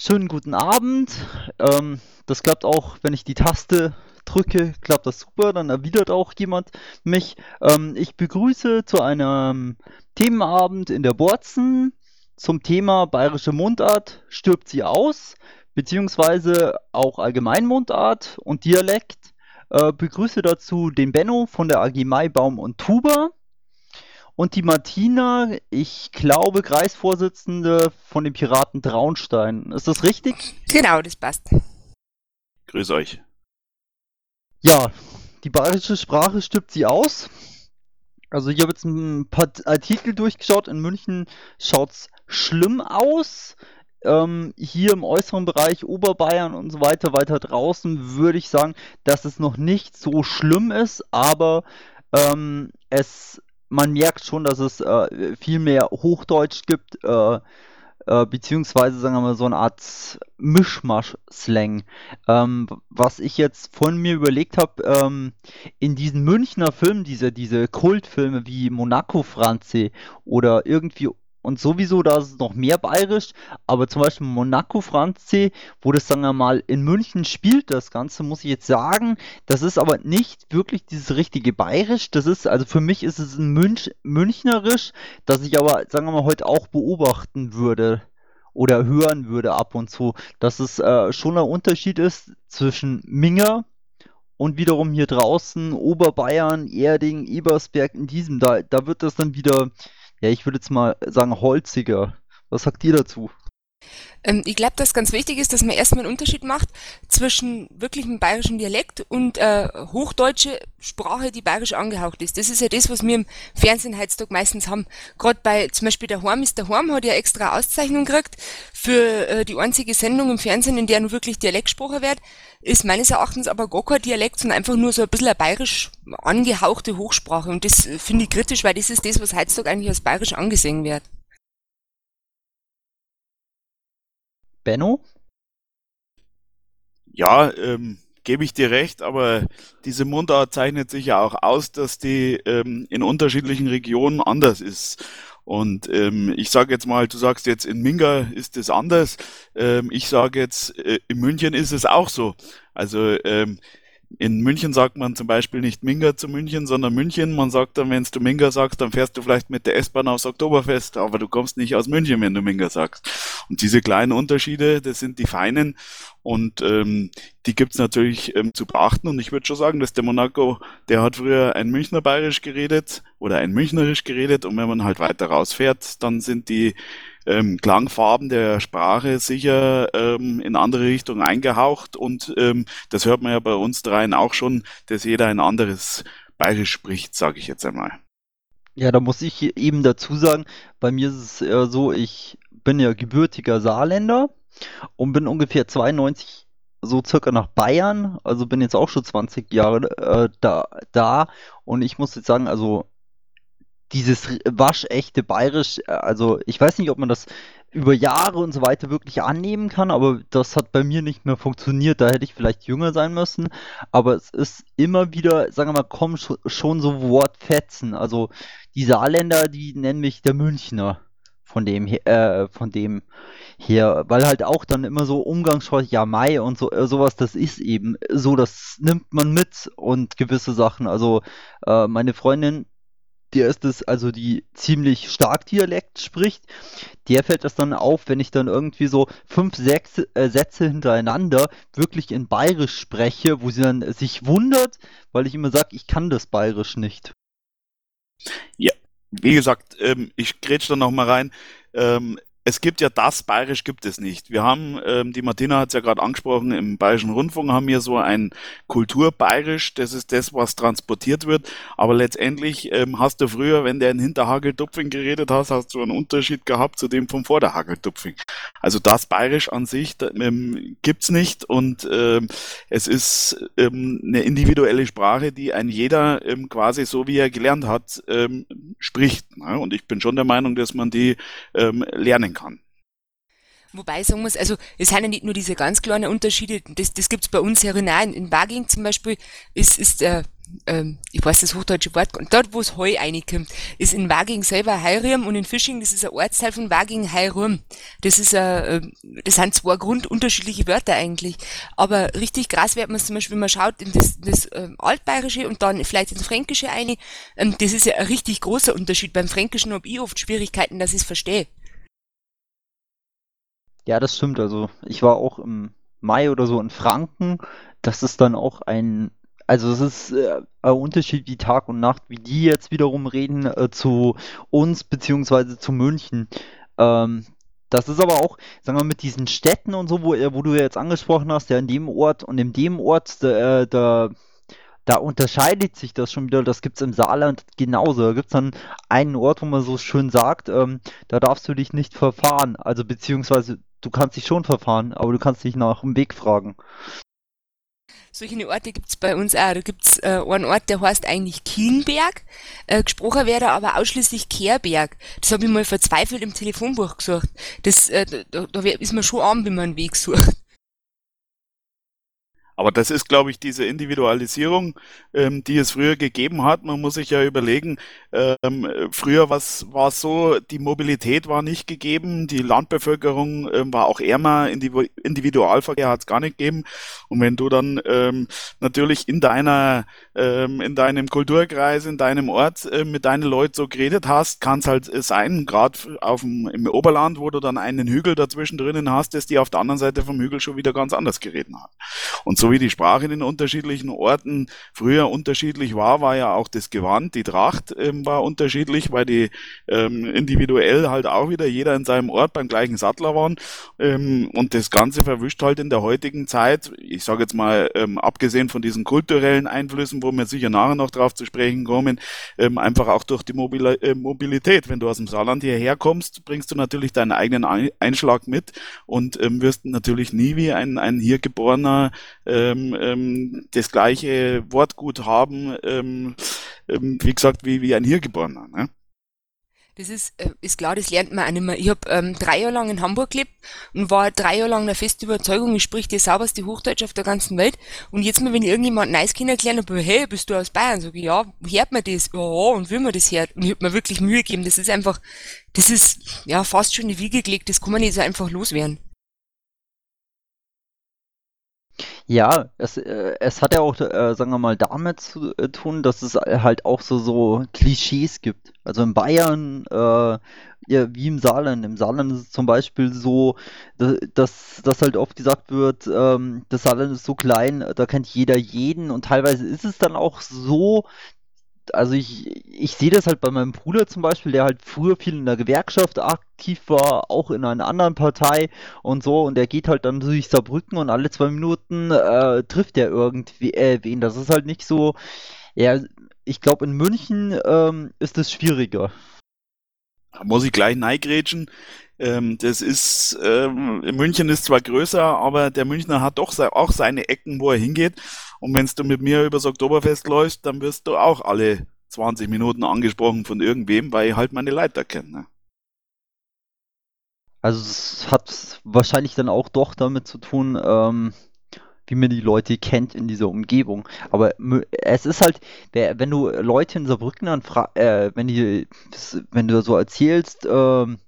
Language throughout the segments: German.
Schönen guten Abend. Ähm, das klappt auch, wenn ich die Taste drücke, klappt das super, dann erwidert auch jemand mich. Ähm, ich begrüße zu einem Themenabend in der Borzen zum Thema bayerische Mundart, stirbt sie aus, beziehungsweise auch Allgemeinmundart und Dialekt. Äh, begrüße dazu den Benno von der AG Maibaum und Tuba und die Martina, ich glaube, Kreisvorsitzende von den Piraten Traunstein. Ist das richtig? Genau, das passt. Grüß euch. Ja, die bayerische Sprache stirbt sie aus. Also ich habe jetzt ein paar Artikel durchgeschaut. In München schaut es schlimm aus. Ähm, hier im äußeren Bereich Oberbayern und so weiter, weiter draußen würde ich sagen, dass es noch nicht so schlimm ist, aber ähm, es man merkt schon, dass es äh, viel mehr Hochdeutsch gibt, äh, äh, beziehungsweise sagen wir mal so eine Art Mischmasch-Slang. Ähm, was ich jetzt von mir überlegt habe, ähm, in diesen Münchner Filmen, diese, diese Kultfilme wie Monaco Franzi oder irgendwie und sowieso, da ist es noch mehr bayerisch, aber zum Beispiel Monaco Franzi, wo das, sagen wir mal, in München spielt, das Ganze, muss ich jetzt sagen, das ist aber nicht wirklich dieses richtige bayerisch, das ist, also für mich ist es ein Münch, Münchnerisch, das ich aber, sagen wir mal, heute auch beobachten würde oder hören würde ab und zu, dass es äh, schon ein Unterschied ist zwischen Minger und wiederum hier draußen Oberbayern, Erding, Ebersberg, in diesem, da, da wird das dann wieder ja, ich würde jetzt mal sagen holziger. Was sagt ihr dazu? Ähm, ich glaube, dass ganz wichtig ist, dass man erstmal einen Unterschied macht zwischen wirklichem bayerischen Dialekt und äh, hochdeutsche Sprache, die bayerisch angehaucht ist. Das ist ja das, was wir im Fernsehen heutzutage meistens haben. Gerade bei zum Beispiel der Horm ist der Horm, hat ja extra Auszeichnung gekriegt für äh, die einzige Sendung im Fernsehen, in der nur wirklich Dialekt gesprochen wird. Ist meines Erachtens aber gar kein Dialekt, sondern einfach nur so ein bisschen eine bayerisch angehauchte Hochsprache. Und das finde ich kritisch, weil das ist das, was heutzutage eigentlich als bayerisch angesehen wird. Benno? Ja, ähm, gebe ich dir recht, aber diese Mundart zeichnet sich ja auch aus, dass die ähm, in unterschiedlichen Regionen anders ist. Und ähm, ich sage jetzt mal, du sagst jetzt in Minga ist es anders. Ähm, ich sage jetzt, äh, in München ist es auch so. Also ähm, in München sagt man zum Beispiel nicht Minga zu München, sondern München. Man sagt dann, wenn du Minga sagst, dann fährst du vielleicht mit der S-Bahn aufs Oktoberfest, aber du kommst nicht aus München, wenn du Minga sagst. Und diese kleinen Unterschiede, das sind die feinen und ähm, die gibt's natürlich ähm, zu beachten. Und ich würde schon sagen, dass der Monaco, der hat früher ein Münchner Bayerisch geredet oder ein Münchnerisch geredet und wenn man halt weiter rausfährt, dann sind die ähm, Klangfarben der Sprache sicher ähm, in andere Richtungen eingehaucht und ähm, das hört man ja bei uns dreien auch schon, dass jeder ein anderes Bayerisch spricht, sage ich jetzt einmal. Ja, da muss ich eben dazu sagen, bei mir ist es äh, so, ich bin ja gebürtiger Saarländer und bin ungefähr 92 so circa nach Bayern, also bin jetzt auch schon 20 Jahre äh, da, da. Und ich muss jetzt sagen, also dieses waschechte Bayerisch, äh, also ich weiß nicht, ob man das über Jahre und so weiter wirklich annehmen kann, aber das hat bei mir nicht mehr funktioniert. Da hätte ich vielleicht jünger sein müssen. Aber es ist immer wieder, sagen wir mal, kommen schon so Wortfetzen. Also die Saarländer, die nennen mich der Münchner von dem äh, von dem her, weil halt auch dann immer so Umgangssprache, ja Mai und so äh, sowas, das ist eben so, das nimmt man mit und gewisse Sachen. Also äh, meine Freundin der ist es, also die ziemlich stark Dialekt spricht, der fällt das dann auf, wenn ich dann irgendwie so fünf, sechs äh, Sätze hintereinander wirklich in Bayerisch spreche, wo sie dann sich wundert, weil ich immer sage, ich kann das Bayerisch nicht. Ja, wie gesagt, ähm, ich grätsch da nochmal rein. Ähm, es gibt ja das Bayerisch gibt es nicht. Wir haben, ähm, die Martina hat es ja gerade angesprochen, im Bayerischen Rundfunk haben wir so ein Kulturbayerisch, das ist das, was transportiert wird. Aber letztendlich ähm, hast du früher, wenn der in Hinterhageltupfing geredet hast, hast du einen Unterschied gehabt zu dem vom Vorderhageltupfing. Also das Bayerisch an sich ähm, gibt's nicht und ähm, es ist ähm, eine individuelle Sprache, die ein jeder ähm, quasi so wie er gelernt hat ähm, spricht. Ne? Und ich bin schon der Meinung, dass man die ähm, lernen kann kann. Wobei sagen muss, also es sind ja nicht nur diese ganz kleinen Unterschiede, das, das gibt's bei uns auch. In Waging zum Beispiel ist, ist der, ähm, ich weiß das hochdeutsche Wort, dort wo es Heu reinkommt, ist in Waging selber Heirium und in Fisching, das ist ein Ortsteil von Waging Heirum. Das ist äh, das sind zwei grundunterschiedliche Wörter eigentlich. Aber richtig krass wird man es zum Beispiel, wenn man schaut in das, das ähm, Altbayerische und dann vielleicht ins Fränkische eine, ähm, das ist ja ein richtig großer Unterschied. Beim Fränkischen habe ich oft Schwierigkeiten, dass ich es verstehe. Ja, das stimmt. Also ich war auch im Mai oder so in Franken. Das ist dann auch ein, also es ist äh, ein Unterschied wie Tag und Nacht, wie die jetzt wiederum reden äh, zu uns beziehungsweise zu München. Ähm, das ist aber auch, sagen wir, mit diesen Städten und so, wo, äh, wo du jetzt angesprochen hast, ja in dem Ort und in dem Ort, da, äh, da da unterscheidet sich das schon wieder. Das gibt es im Saarland genauso. Da gibt es dann einen Ort, wo man so schön sagt, ähm, da darfst du dich nicht verfahren. Also beziehungsweise du kannst dich schon verfahren, aber du kannst dich nach dem Weg fragen. Solche Orte gibt es bei uns auch. Da gibt es äh, einen Ort, der heißt eigentlich Kienberg. Äh, gesprochen wäre aber ausschließlich Kehrberg. Das habe ich mal verzweifelt im Telefonbuch gesucht. Das, äh, da, da ist man schon arm, wenn man einen Weg sucht. Aber das ist, glaube ich, diese Individualisierung, ähm, die es früher gegeben hat. Man muss sich ja überlegen, ähm, früher war so, die Mobilität war nicht gegeben, die Landbevölkerung ähm, war auch ärmer, Individualverkehr hat es gar nicht gegeben. Und wenn du dann ähm, natürlich in deiner, ähm, in deinem Kulturkreis, in deinem Ort äh, mit deinen Leuten so geredet hast, kann es halt sein, gerade im Oberland, wo du dann einen Hügel dazwischen drinnen hast, dass die auf der anderen Seite vom Hügel schon wieder ganz anders geredet hat. Und so wie die Sprache in den unterschiedlichen Orten früher unterschiedlich war, war ja auch das Gewand, die Tracht ähm, war unterschiedlich, weil die ähm, individuell halt auch wieder jeder in seinem Ort beim gleichen Sattler waren. Ähm, und das Ganze verwischt halt in der heutigen Zeit, ich sage jetzt mal, ähm, abgesehen von diesen kulturellen Einflüssen, wo wir sicher nachher noch drauf zu sprechen kommen, ähm, einfach auch durch die Mobil äh, Mobilität. Wenn du aus dem Saarland hierher kommst, bringst du natürlich deinen eigenen Einschlag mit und ähm, wirst natürlich nie wie ein, ein hier geborener äh, ähm, ähm, das gleiche Wortgut haben, ähm, ähm, wie gesagt, wie, wie ein Hirgeborener. Ne? Das ist, äh, ist klar, das lernt man auch nicht mehr. Ich habe ähm, drei Jahre lang in Hamburg gelebt und war drei Jahre lang der festen Überzeugung, ich sprich die sauberste Hochdeutsch auf der ganzen Welt. Und jetzt mal, wenn ich irgendjemand Neues kennengelernt habe, hey, bist du aus Bayern? Sag ich, ja, hört man das? Ja, und will man das hört? Und ich habe mir wirklich Mühe gegeben. Das ist einfach, das ist ja fast schon eine Wiege gelegt, das kann man nicht so einfach loswerden. Ja, es, äh, es hat ja auch, äh, sagen wir mal, damit zu äh, tun, dass es halt auch so, so Klischees gibt. Also in Bayern, äh, ja, wie im Saarland. Im Saarland ist es zum Beispiel so, dass, dass halt oft gesagt wird, ähm, das Saarland ist so klein, da kennt jeder jeden und teilweise ist es dann auch so, also ich, ich sehe das halt bei meinem Bruder zum Beispiel, der halt früher viel in der Gewerkschaft aktiv war, auch in einer anderen Partei und so, und der geht halt dann durch Saarbrücken und alle zwei Minuten äh, trifft er irgendwie äh, wen. Das ist halt nicht so, ja, ich glaube in München ähm, ist es schwieriger. Da muss ich gleich neigrätschen. Ähm, das ist, ähm, München ist zwar größer, aber der Münchner hat doch auch seine Ecken, wo er hingeht. Und wenn du mit mir übers Oktoberfest läufst, dann wirst du auch alle 20 Minuten angesprochen von irgendwem, weil ich halt meine Leiter kenne. Ne? Also es hat wahrscheinlich dann auch doch damit zu tun, ähm, wie man die Leute kennt in dieser Umgebung. Aber es ist halt, wenn du Leute in Saarbrücken dann äh, wenn die, wenn du so erzählst, ähm,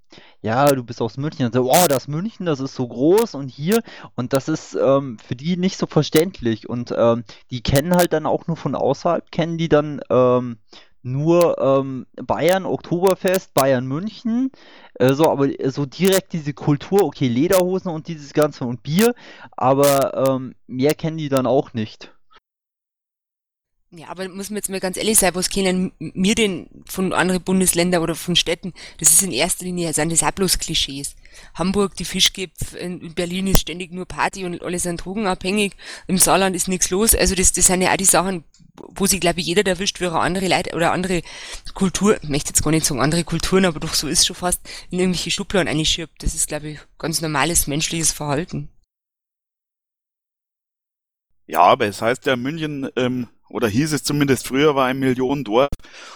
ja, du bist aus München. Und so, oh, das München, das ist so groß und hier. Und das ist ähm, für die nicht so verständlich. Und ähm, die kennen halt dann auch nur von außerhalb, kennen die dann ähm, nur ähm, Bayern, Oktoberfest, Bayern, München. Äh, so, aber so direkt diese Kultur, okay, Lederhosen und dieses Ganze und Bier. Aber ähm, mehr kennen die dann auch nicht. Ja, aber muss man jetzt mal ganz ehrlich sein, was kennen wir denn von anderen Bundesländern oder von Städten? Das ist in erster Linie, sind das auch bloß Klischees. Hamburg, die Fischgipf, in Berlin ist ständig nur Party und alle sind drogenabhängig, im Saarland ist nichts los. Also das, das sind ja auch die Sachen, wo sich, glaube ich, jeder erwischt, wie er andere Leute oder andere Kultur, ich möchte jetzt gar nicht sagen andere Kulturen, aber doch so ist schon fast, in irgendwelche Schubladen einschirbt. Das ist, glaube ich, ganz normales menschliches Verhalten. Ja, aber es heißt ja, München ähm, oder hieß es zumindest früher, war ein Millionendorf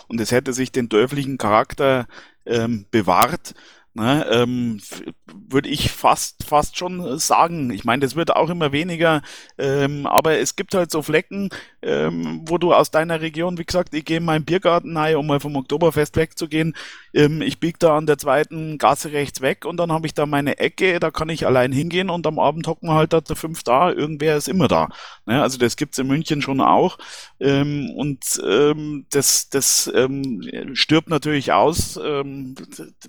und es hätte sich den dörflichen Charakter ähm, bewahrt. Ne, ähm, würde ich fast, fast schon sagen. Ich meine, das wird auch immer weniger, ähm, aber es gibt halt so Flecken, ähm, wo du aus deiner Region, wie gesagt, ich gehe in meinen Biergarten rein, um mal vom Oktoberfest wegzugehen. Ähm, ich biege da an der zweiten Gasse rechts weg und dann habe ich da meine Ecke, da kann ich allein hingehen und am Abend hocken halt da fünf da, irgendwer ist immer da. Ne? Also das gibt's in München schon auch. Ähm, und ähm, das, das ähm, stirbt natürlich aus, ähm,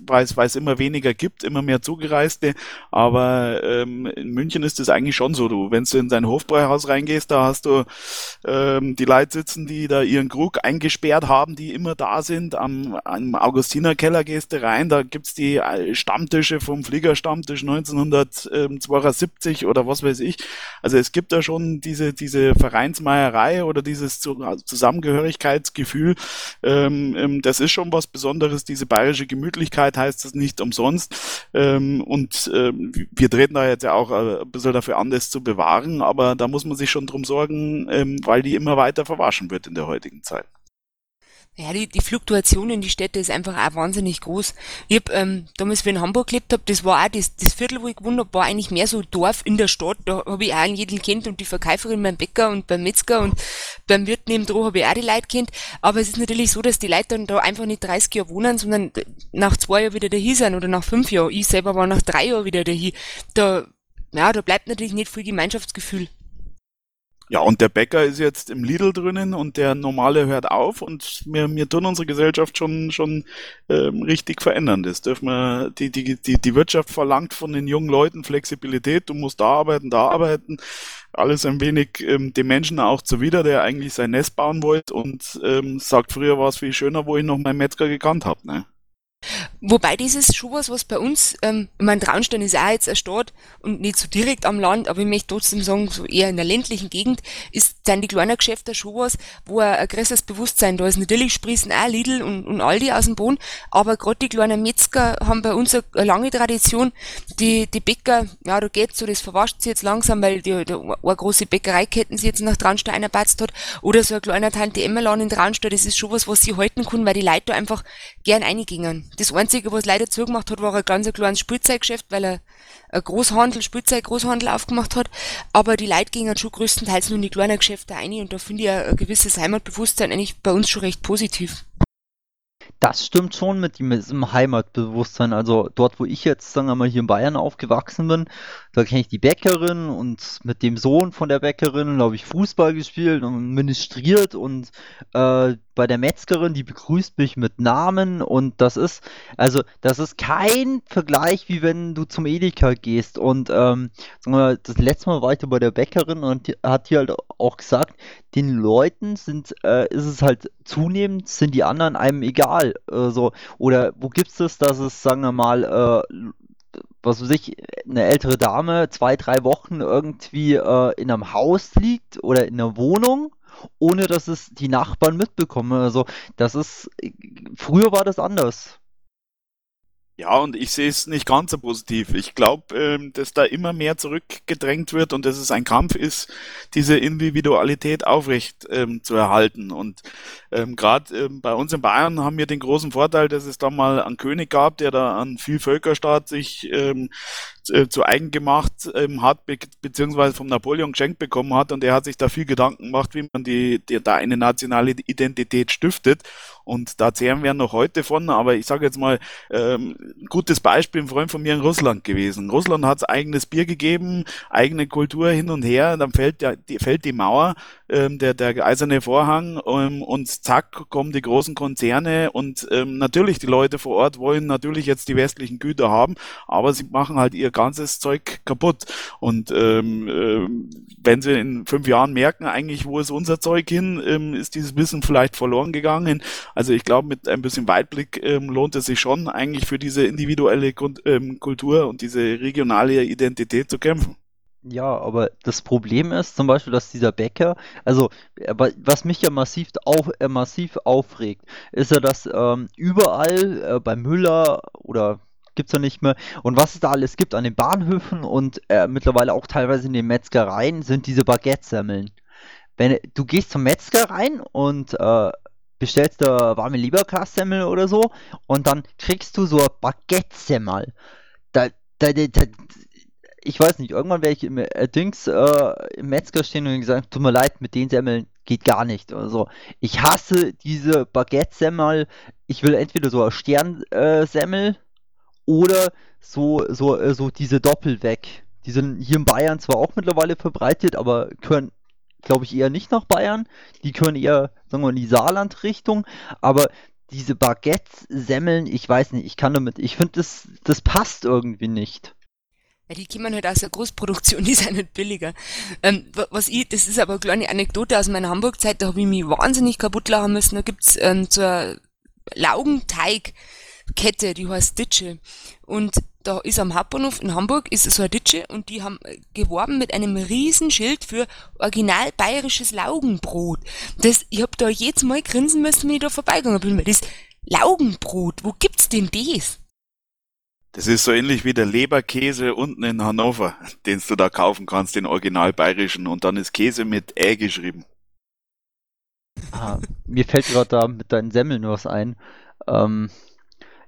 weil es immer weniger gibt, immer mehr Zugereiste. Aber ähm, in München ist es eigentlich schon so. Du, wenn du in dein Hofbräuhaus reingehst, da hast du ähm, die Leute sitzen, die da ihren Krug eingesperrt haben, die immer da sind. Am, am Augustinerkeller gehst du rein, da gibt's die äh, Stammtische vom Fliegerstammtisch 1972 oder was weiß ich. Also es gibt da schon diese, diese Vereinsmeierei oder dieses Zusammengehörigkeitsgefühl. Ähm, ähm, das ist schon was Besonderes. Diese bayerische Gemütlichkeit heißt es nicht umsonst. Ähm, und ähm, wir treten da jetzt ja auch äh, ein bisschen dafür an, das zu bewahren. Aber da muss man sich schon drum sorgen, ähm, weil die immer weiter verwaschen wird in der heutigen Zeit. Ja, die, die Fluktuation in die Städte ist einfach auch wahnsinnig groß. Ich hab ähm, damals, ich in Hamburg gelebt hab, das war auch das, das Viertel, wo ich gewohnt hab, war eigentlich mehr so Dorf in der Stadt. Da habe ich auch jeden kennt und die Verkäuferin beim Bäcker und beim Metzger und beim Wirt nebendran habe ich auch die Leute kennt. Aber es ist natürlich so, dass die Leute dann da einfach nicht 30 Jahre wohnen, sondern nach zwei Jahren wieder dahin sind oder nach fünf Jahren. Ich selber war nach drei Jahren wieder dahin. Da, ja, da bleibt natürlich nicht viel Gemeinschaftsgefühl. Ja, und der Bäcker ist jetzt im Lidl drinnen und der normale hört auf und wir, wir tun unsere Gesellschaft schon, schon ähm, richtig verändern. Das dürfen wir, die, die, die, die Wirtschaft verlangt von den jungen Leuten Flexibilität, du musst da arbeiten, da arbeiten. Alles ein wenig ähm, dem Menschen auch zuwider, der eigentlich sein Nest bauen wollte und ähm, sagt, früher war es viel schöner, wo ich noch meinen Metzger gekannt habe. Ne? Wobei dieses schon was, was bei uns, ähm, ich meine, Traunstein ist auch jetzt eine Stadt und nicht so direkt am Land, aber ich möchte trotzdem sagen, so eher in der ländlichen Gegend ist, sind die kleinen Geschäfte schon was, wo ein, ein größeres Bewusstsein da ist. Natürlich sprießen auch Lidl und, und Aldi aus dem Boden, aber gerade die kleinen Metzger haben bei uns eine, eine, lange Tradition. Die, die Bäcker, ja, da geht's so, das verwascht sich jetzt langsam, weil die, die eine große Bäckereiketten sie jetzt nach Traunstein eingebatzt hat, oder so ein kleiner Tante Emmerlan in Traunstein, das ist schon was, was sie halten können, weil die Leute da einfach gern eingingen. Das Einzige, was leider zugemacht hat, war ein ganz kleines Spielzeuggeschäft, weil er ein Großhandel, Spielzeug-Großhandel aufgemacht hat. Aber die Leute gingen schon größtenteils nur in die kleinen Geschäfte ein und da finde ich ein gewisses Heimatbewusstsein eigentlich bei uns schon recht positiv. Das stimmt schon mit diesem Heimatbewusstsein. Also dort, wo ich jetzt, sagen wir mal, hier in Bayern aufgewachsen bin, da kenne ich die Bäckerin und mit dem Sohn von der Bäckerin habe ich Fußball gespielt und ministriert und äh, bei der Metzgerin, die begrüßt mich mit Namen und das ist, also das ist kein Vergleich, wie wenn du zum Edeka gehst und ähm, mal, das letzte Mal war ich bei der Bäckerin und die, hat die halt auch gesagt, den Leuten sind, äh, ist es halt zunehmend, sind die anderen einem egal, äh, so, oder wo gibt es das, dass es, sagen wir mal, äh, was weiß ich, eine ältere Dame zwei, drei Wochen irgendwie äh, in einem Haus liegt oder in einer Wohnung, ohne dass es die Nachbarn mitbekommen. Also das ist, früher war das anders. Ja, und ich sehe es nicht ganz so positiv. Ich glaube, ähm, dass da immer mehr zurückgedrängt wird und dass es ein Kampf ist, diese Individualität aufrecht ähm, zu erhalten. Und ähm, gerade ähm, bei uns in Bayern haben wir den großen Vorteil, dass es da mal einen König gab, der da an viel Völkerstaat sich ähm, äh, zu eigen gemacht ähm, hat, be beziehungsweise vom Napoleon geschenkt bekommen hat und er hat sich da viel Gedanken gemacht, wie man die, die da eine nationale Identität stiftet. Und da zehren wir noch heute von, aber ich sage jetzt mal, ähm, gutes Beispiel, ein Freund von mir in Russland gewesen. Russland hat eigenes Bier gegeben, eigene Kultur hin und her, dann fällt, der, die, fällt die Mauer, ähm, der, der eiserne Vorhang ähm, und zack kommen die großen Konzerne und ähm, natürlich die Leute vor Ort wollen natürlich jetzt die westlichen Güter haben, aber sie machen halt ihr ganzes Zeug kaputt. Und ähm, äh, wenn sie in fünf Jahren merken, eigentlich, wo ist unser Zeug hin, ähm, ist dieses Wissen vielleicht verloren gegangen. Also ich glaube, mit ein bisschen Weitblick ähm, lohnt es sich schon, eigentlich für diese individuelle Grund, ähm, Kultur und diese regionale Identität zu kämpfen. Ja, aber das Problem ist zum Beispiel, dass dieser Bäcker, also was mich ja massiv, auf, äh, massiv aufregt, ist ja, dass ähm, überall äh, bei Müller oder gibt es ja nicht mehr. Und was es da alles gibt an den Bahnhöfen und äh, mittlerweile auch teilweise in den Metzgereien, sind diese Baguette-Semmeln. Wenn du gehst zum Metzger rein und äh, bestellst da warme Leberkassemmel oder so und dann kriegst du so ein Baguette-Semmel. Da, da, da, da, ich weiß nicht, irgendwann werde ich im äh, Dings äh, im Metzger stehen und gesagt, tut mir leid, mit den Semmeln geht gar nicht. Also ich hasse diese Baguette-Semmel. Ich will entweder so eine Sternsemmel äh, oder so, so, äh, so diese Doppelweg. Die sind hier in Bayern zwar auch mittlerweile verbreitet, aber können, glaube ich, eher nicht nach Bayern. Die können eher, sagen wir mal, in die Saarland-Richtung. Aber diese Baguette-Semmeln, ich weiß nicht, ich kann damit, ich finde, das, das passt irgendwie nicht. Ja, die kommen halt aus der Großproduktion, die sind nicht billiger. Ähm, was ich, das ist aber eine kleine Anekdote aus meiner Hamburg-Zeit, da habe ich mich wahnsinnig kaputt lachen müssen. Da gibt's ähm, zur Laugenteig-Kette, die heißt Ditsche. Und da ist am Hauptbahnhof in Hamburg ist so eine Ditsche und die haben geworben mit einem riesen Schild für original bayerisches Laugenbrot. Das, ich hab da jedes Mal grinsen müssen, wenn ich da vorbeigegangen bin. Das Laugenbrot, wo gibt's denn das? Das ist so ähnlich wie der Leberkäse unten in Hannover, den du da kaufen kannst, den original bayerischen. Und dann ist Käse mit Ä geschrieben. Ah, mir fällt gerade da mit deinen Semmeln was ein. Ähm,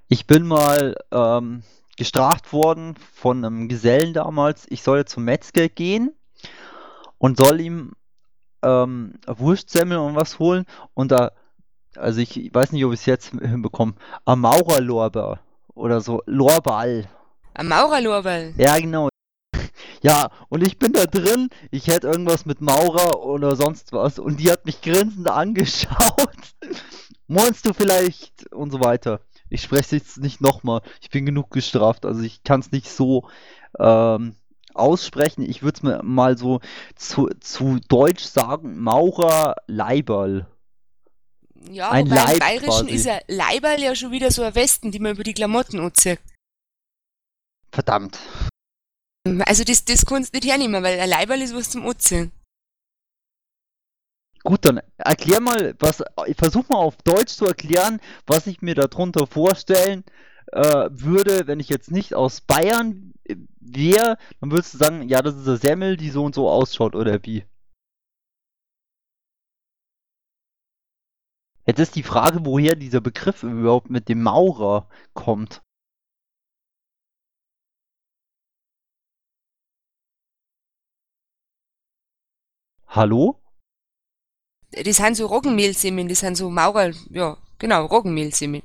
ich bin mal ähm, gestraft worden von einem Gesellen damals. Ich soll zum Metzger gehen und soll ihm ähm, Wurstsemmeln und was holen. Und da, also ich weiß nicht, ob ich es jetzt hinbekomme, am Maurerlorbeer oder so. Lorball. Ein Maurerlorball. Ja, genau. Ja, und ich bin da drin, ich hätte irgendwas mit Maurer oder sonst was und die hat mich grinsend angeschaut. Meinst du vielleicht und so weiter. Ich spreche es jetzt nicht nochmal. Ich bin genug gestraft, also ich kann es nicht so ähm, aussprechen. Ich würde es mir mal so zu, zu Deutsch sagen, Maurer Leiberl. Ja, ein Leib im Bayerischen quasi. ist ja Leiberl ja schon wieder so ein Westen, die man über die Klamotten anzieht. Verdammt. Also das, das kannst du nicht hernehmen, weil ein Leiberl ist was zum Anziehen. Gut, dann erklär mal, was, versuch mal auf Deutsch zu erklären, was ich mir darunter vorstellen äh, würde, wenn ich jetzt nicht aus Bayern wäre, dann würdest du sagen, ja, das ist eine Semmel, die so und so ausschaut, oder wie? Jetzt ist die Frage, woher dieser Begriff überhaupt mit dem Maurer kommt. Hallo? Das sind so Roggenmehlsemmeln, das sind so Maurer, ja, genau, Roggenmehlsemmeln.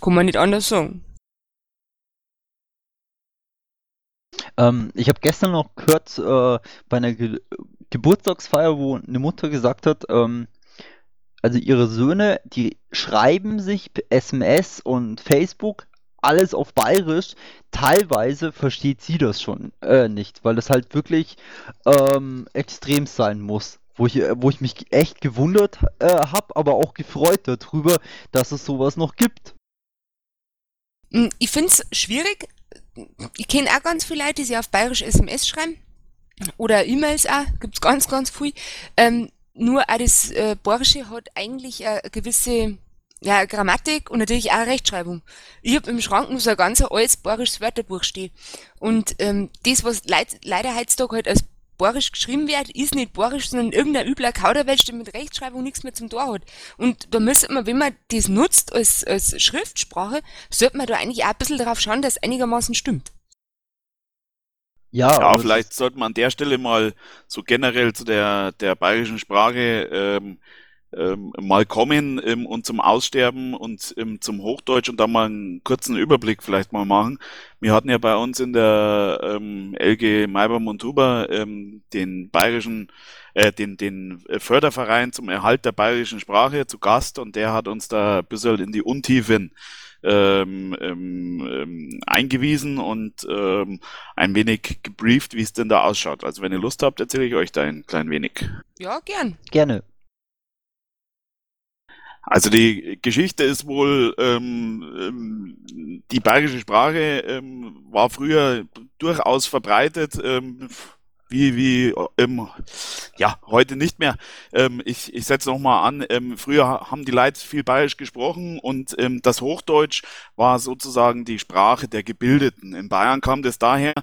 Kann man nicht anders sagen. Ähm, ich habe gestern noch gehört äh, bei einer Ge Geburtstagsfeier, wo eine Mutter gesagt hat, ähm, also ihre Söhne, die schreiben sich SMS und Facebook alles auf Bayerisch. Teilweise versteht sie das schon äh, nicht, weil das halt wirklich ähm, extrem sein muss. Wo ich, wo ich mich echt gewundert äh, habe, aber auch gefreut darüber, dass es sowas noch gibt. Hm, ich finde es schwierig. Ich kenne auch ganz viele Leute, die sich auf Bayerisch SMS schreiben. Oder E-Mails auch, gibt es ganz, ganz viel. Ähm, nur auch das äh, Borische hat eigentlich eine gewisse ja, Grammatik und natürlich auch Rechtschreibung. Ich habe im Schrank nur so ein ganz altes borisches Wörterbuch stehen. Und ähm, das, was leid, leider heutzutage halt als borisch geschrieben wird, ist nicht borisch, sondern irgendein übler Kauderwelsch, der mit Rechtschreibung nichts mehr zum Tor hat. Und da müsste man, wenn man das nutzt als, als Schriftsprache, sollte man da eigentlich auch ein bisschen darauf schauen, dass es einigermaßen stimmt. Ja, ja vielleicht sollte man an der Stelle mal so generell zu der, der bayerischen Sprache ähm, ähm, mal kommen ähm, und zum Aussterben und ähm, zum Hochdeutsch und da mal einen kurzen Überblick vielleicht mal machen. Wir hatten ja bei uns in der ähm, LG Maibam und Huber ähm, den bayerischen, äh, den, den Förderverein zum Erhalt der bayerischen Sprache zu Gast und der hat uns da ein bisschen in die Untiefen ähm, ähm, ähm, eingewiesen und ähm, ein wenig gebrieft, wie es denn da ausschaut. Also wenn ihr Lust habt, erzähle ich euch da ein klein wenig. Ja, gern. Gerne. Also die Geschichte ist wohl, ähm, ähm, die bayerische Sprache ähm, war früher durchaus verbreitet. Ähm, wie, wie, ähm, ja, heute nicht mehr. Ähm, ich ich setze nochmal an, früher haben die Leute viel bayerisch gesprochen und das Hochdeutsch war sozusagen die Sprache der Gebildeten. In Bayern kam das daher,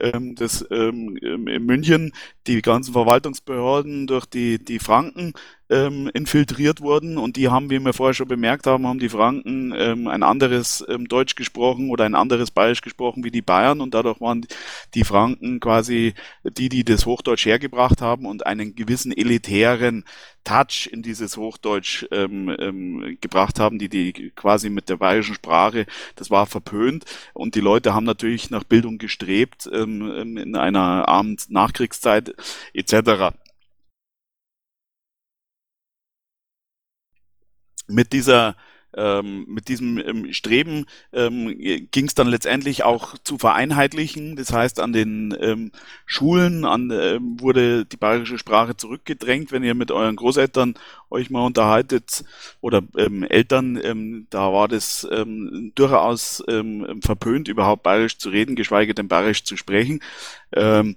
ähm, dass ähm, in München die ganzen Verwaltungsbehörden durch die, die Franken ähm, infiltriert wurden. Und die haben, wie wir vorher schon bemerkt haben, haben die Franken ähm, ein anderes ähm, Deutsch gesprochen oder ein anderes Bayerisch gesprochen wie die Bayern. Und dadurch waren die Franken quasi die, die das Hochdeutsch hergebracht haben und einen gewissen elitären Touch in dieses Hochdeutsch ähm, ähm, gebracht haben, die die quasi mit der bayerischen Sprache, das war verpönt und die Leute haben natürlich nach Bildung gestrebt ähm, ähm in einer armen Nachkriegszeit etc. mit dieser ähm, mit diesem ähm, Streben ähm, ging es dann letztendlich auch zu vereinheitlichen. Das heißt, an den ähm, Schulen an, ähm, wurde die bayerische Sprache zurückgedrängt. Wenn ihr mit euren Großeltern euch mal unterhaltet oder ähm, Eltern, ähm, da war das ähm, durchaus ähm, verpönt, überhaupt bayerisch zu reden, geschweige denn bayerisch zu sprechen. Ähm,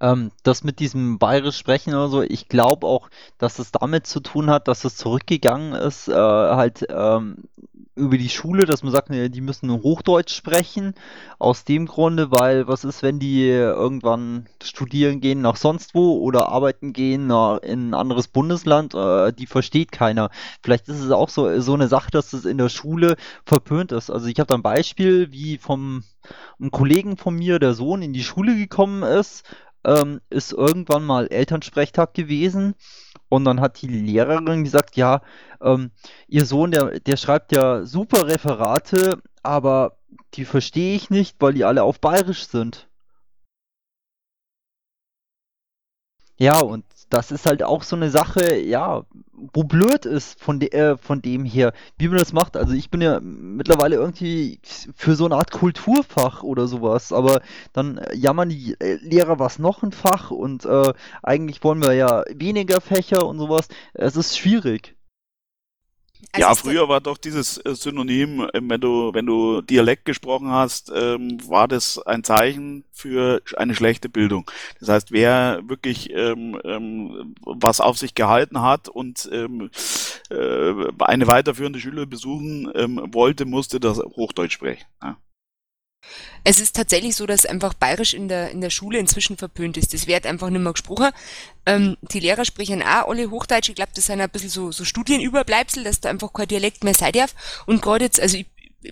Ähm, das mit diesem bayerisch sprechen oder so, ich glaube auch, dass es damit zu tun hat, dass es zurückgegangen ist, äh, halt ähm, über die Schule, dass man sagt, die müssen Hochdeutsch sprechen. Aus dem Grunde, weil was ist, wenn die irgendwann studieren gehen nach sonst wo oder arbeiten gehen nach, in ein anderes Bundesland, äh, die versteht keiner. Vielleicht ist es auch so, so eine Sache, dass es in der Schule verpönt ist. Also ich habe da ein Beispiel, wie vom einem Kollegen von mir, der Sohn in die Schule gekommen ist, ähm, ist irgendwann mal Elternsprechtag gewesen und dann hat die Lehrerin gesagt, ja, ähm, ihr Sohn, der, der schreibt ja super Referate, aber die verstehe ich nicht, weil die alle auf Bayerisch sind. Ja, und das ist halt auch so eine Sache, ja, wo blöd ist von, de, äh, von dem her, wie man das macht. Also ich bin ja mittlerweile irgendwie für so eine Art Kulturfach oder sowas, aber dann jammern die äh, Lehrer was noch ein Fach und äh, eigentlich wollen wir ja weniger Fächer und sowas. Es ist schwierig. Also ja, früher war doch dieses äh, Synonym, ähm, wenn du, wenn du Dialekt gesprochen hast, ähm, war das ein Zeichen für eine schlechte Bildung. Das heißt, wer wirklich ähm, ähm, was auf sich gehalten hat und ähm, äh, eine weiterführende Schule besuchen ähm, wollte, musste das Hochdeutsch sprechen. Ja. Es ist tatsächlich so, dass einfach Bayerisch in der, in der Schule inzwischen verpönt ist. Das wird einfach nicht mehr gesprochen. Ähm, die Lehrer sprechen auch alle Hochdeutsch. Ich glaube, das sind ein bisschen so, so Studienüberbleibsel, dass da einfach kein Dialekt mehr sein darf. Und gerade jetzt, also ich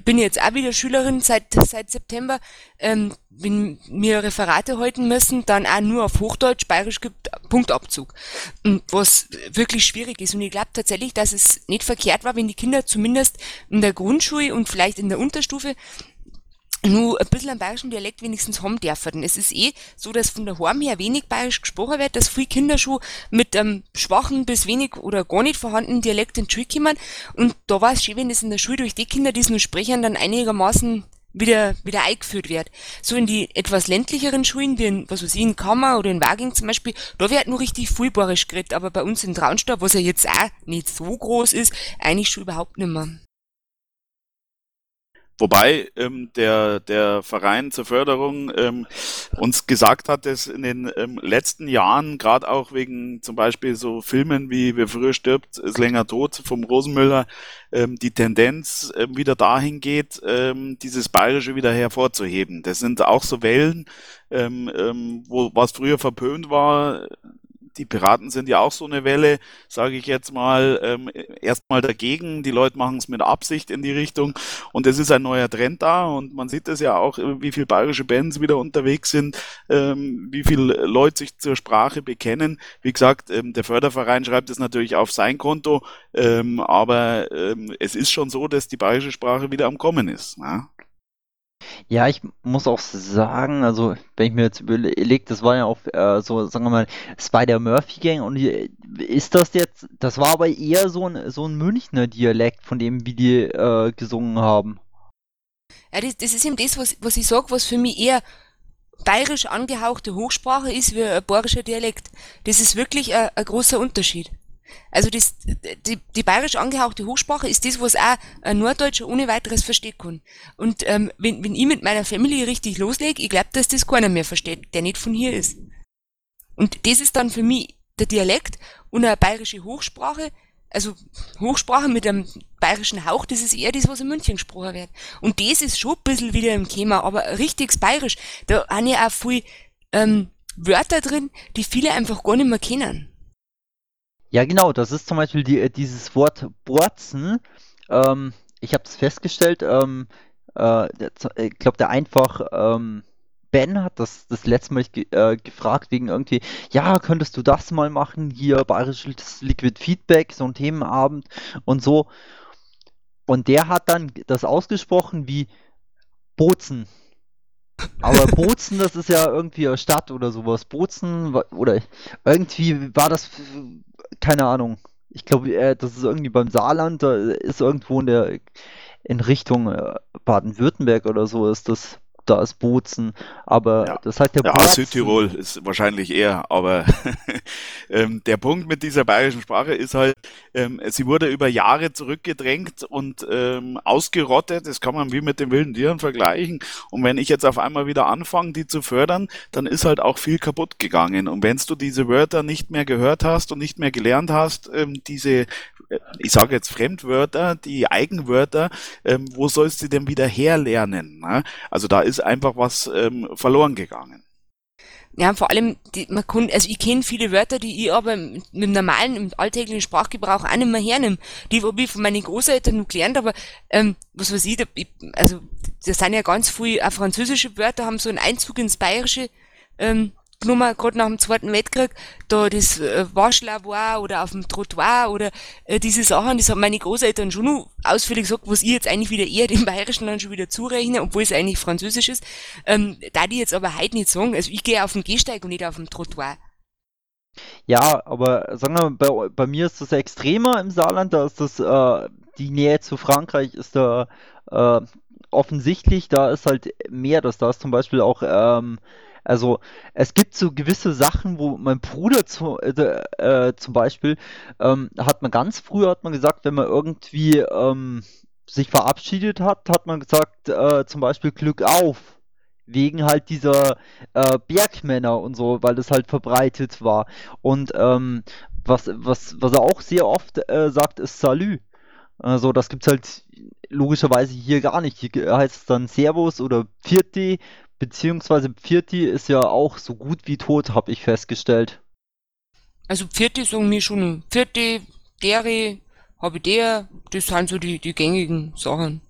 bin jetzt auch wieder Schülerin seit, seit September. Ähm, wenn wir Referate halten müssen, dann auch nur auf Hochdeutsch, Bayerisch gibt Punktabzug. Und was wirklich schwierig ist. Und ich glaube tatsächlich, dass es nicht verkehrt war, wenn die Kinder zumindest in der Grundschule und vielleicht in der Unterstufe nur ein bisschen einen bayerischen Dialekt wenigstens haben dürfen. Es ist eh so, dass von der Heim her wenig bayerisch gesprochen wird, dass viele Kinder schon mit einem schwachen bis wenig oder gar nicht vorhandenen Dialekt in die Schule kommen. Und da war es schön, wenn das in der Schule durch die Kinder, die es nur sprechen, dann einigermaßen wieder, wieder eingeführt wird. So in die etwas ländlicheren Schulen, wie in, was weiß ich, in Kammer oder in Waging zum Beispiel, da wird nur richtig viel bayerisch geredet, aber bei uns in Traunstein, was ja jetzt auch nicht so groß ist, eigentlich schon überhaupt nicht mehr. Wobei ähm, der, der Verein zur Förderung ähm, uns gesagt hat, dass in den ähm, letzten Jahren, gerade auch wegen zum Beispiel so Filmen wie Wer früher stirbt, ist länger tot vom Rosenmüller, ähm, die Tendenz ähm, wieder dahin geht, ähm, dieses Bayerische wieder hervorzuheben. Das sind auch so Wellen, ähm, ähm, wo was früher verpönt war, die Piraten sind ja auch so eine Welle, sage ich jetzt mal, ähm, erstmal dagegen. Die Leute machen es mit Absicht in die Richtung und es ist ein neuer Trend da und man sieht es ja auch, wie viele bayerische Bands wieder unterwegs sind, ähm, wie viele Leute sich zur Sprache bekennen. Wie gesagt, ähm, der Förderverein schreibt es natürlich auf sein Konto, ähm, aber ähm, es ist schon so, dass die bayerische Sprache wieder am Kommen ist. Ja? Ja, ich muss auch sagen, also wenn ich mir jetzt überlege, das war ja auch äh, so, sagen wir mal, Spider-Murphy-Gang und die, ist das jetzt, das war aber eher so ein, so ein Münchner Dialekt, von dem, wie die äh, gesungen haben. Ja, das, das ist eben das, was, was ich sage, was für mich eher bayerisch angehauchte Hochsprache ist wie ein bayerischer Dialekt. Das ist wirklich ein, ein großer Unterschied. Also das, die, die bayerisch angehauchte Hochsprache ist das, was auch ein Norddeutscher ohne weiteres verstehen kann. Und ähm, wenn, wenn ich mit meiner Family richtig loslege, ich glaube, dass das keiner mehr versteht, der nicht von hier ist. Und das ist dann für mich der Dialekt und eine bayerische Hochsprache also Hochsprache mit einem bayerischen Hauch, das ist eher das, was in München gesprochen wird. Und das ist schon ein bisschen wieder im Thema, aber richtig bayerisch. Da haben ja auch viel ähm, Wörter drin, die viele einfach gar nicht mehr kennen. Ja, genau, das ist zum Beispiel die, äh, dieses Wort Borzen. Ähm, ich habe es festgestellt, ähm, äh, ich glaube, der einfach ähm, Ben hat das das letzte Mal ge äh, gefragt wegen irgendwie, ja, könntest du das mal machen, hier bayerisches Liquid Feedback, so ein Themenabend und so. Und der hat dann das ausgesprochen wie Bozen. Aber Bozen, das ist ja irgendwie eine Stadt oder sowas. Bozen oder irgendwie war das, keine Ahnung. Ich glaube, äh, das ist irgendwie beim Saarland, da ist irgendwo in der in Richtung äh, Baden-Württemberg oder so ist das da ist Bozen, aber ja. das heißt der Ja, Bozen. Südtirol ist wahrscheinlich eher, aber ähm, der Punkt mit dieser bayerischen Sprache ist halt, ähm, sie wurde über Jahre zurückgedrängt und ähm, ausgerottet, das kann man wie mit den wilden Tieren vergleichen und wenn ich jetzt auf einmal wieder anfange, die zu fördern, dann ist halt auch viel kaputt gegangen und wenn du diese Wörter nicht mehr gehört hast und nicht mehr gelernt hast, ähm, diese ich sage jetzt Fremdwörter, die Eigenwörter, ähm, wo sollst du denn wieder herlernen? Ne? Also da ist einfach was ähm, verloren gegangen. Ja, vor allem, die, man kann, also ich kenne viele Wörter, die ich aber mit dem normalen, im alltäglichen Sprachgebrauch auch nicht mehr hernehme. Die habe ich von meinen Großeltern noch gelernt, aber ähm, was weiß ich, da, ich, also das sind ja ganz viele auch französische Wörter, haben so einen Einzug ins Bayerische ähm, genommen, gerade nach dem Zweiten Weltkrieg, da das äh, Waschlavoir oder auf dem Trottoir oder äh, diese Sachen, das haben meine Großeltern schon noch ausführlich gesagt, was ich jetzt eigentlich wieder eher dem Bayerischen dann schon wieder zurechne, obwohl es eigentlich Französisch ist. Ähm, da die jetzt aber heute nicht sagen, also ich gehe auf dem Gehsteig und nicht auf dem Trottoir. Ja, aber sagen wir mal, bei, bei mir ist das extremer im Saarland, da ist das, äh, die Nähe zu Frankreich ist da äh, offensichtlich, da ist halt mehr, dass da ist zum Beispiel auch ähm, also es gibt so gewisse Sachen, wo mein Bruder zu, äh, äh, zum Beispiel, ähm, hat man ganz früher hat man gesagt, wenn man irgendwie ähm, sich verabschiedet hat, hat man gesagt, äh, zum Beispiel Glück auf. Wegen halt dieser äh, Bergmänner und so, weil das halt verbreitet war. Und ähm, was, was, was er auch sehr oft äh, sagt, ist Salü. Also das gibt's halt logischerweise hier gar nicht. Hier heißt es dann Servus oder Pfirti, Beziehungsweise Pfirti ist ja auch so gut wie tot, habe ich festgestellt. Also Pfirti sagen mir schon Pfirti, Deri, habe der, das sind so die, die gängigen Sachen.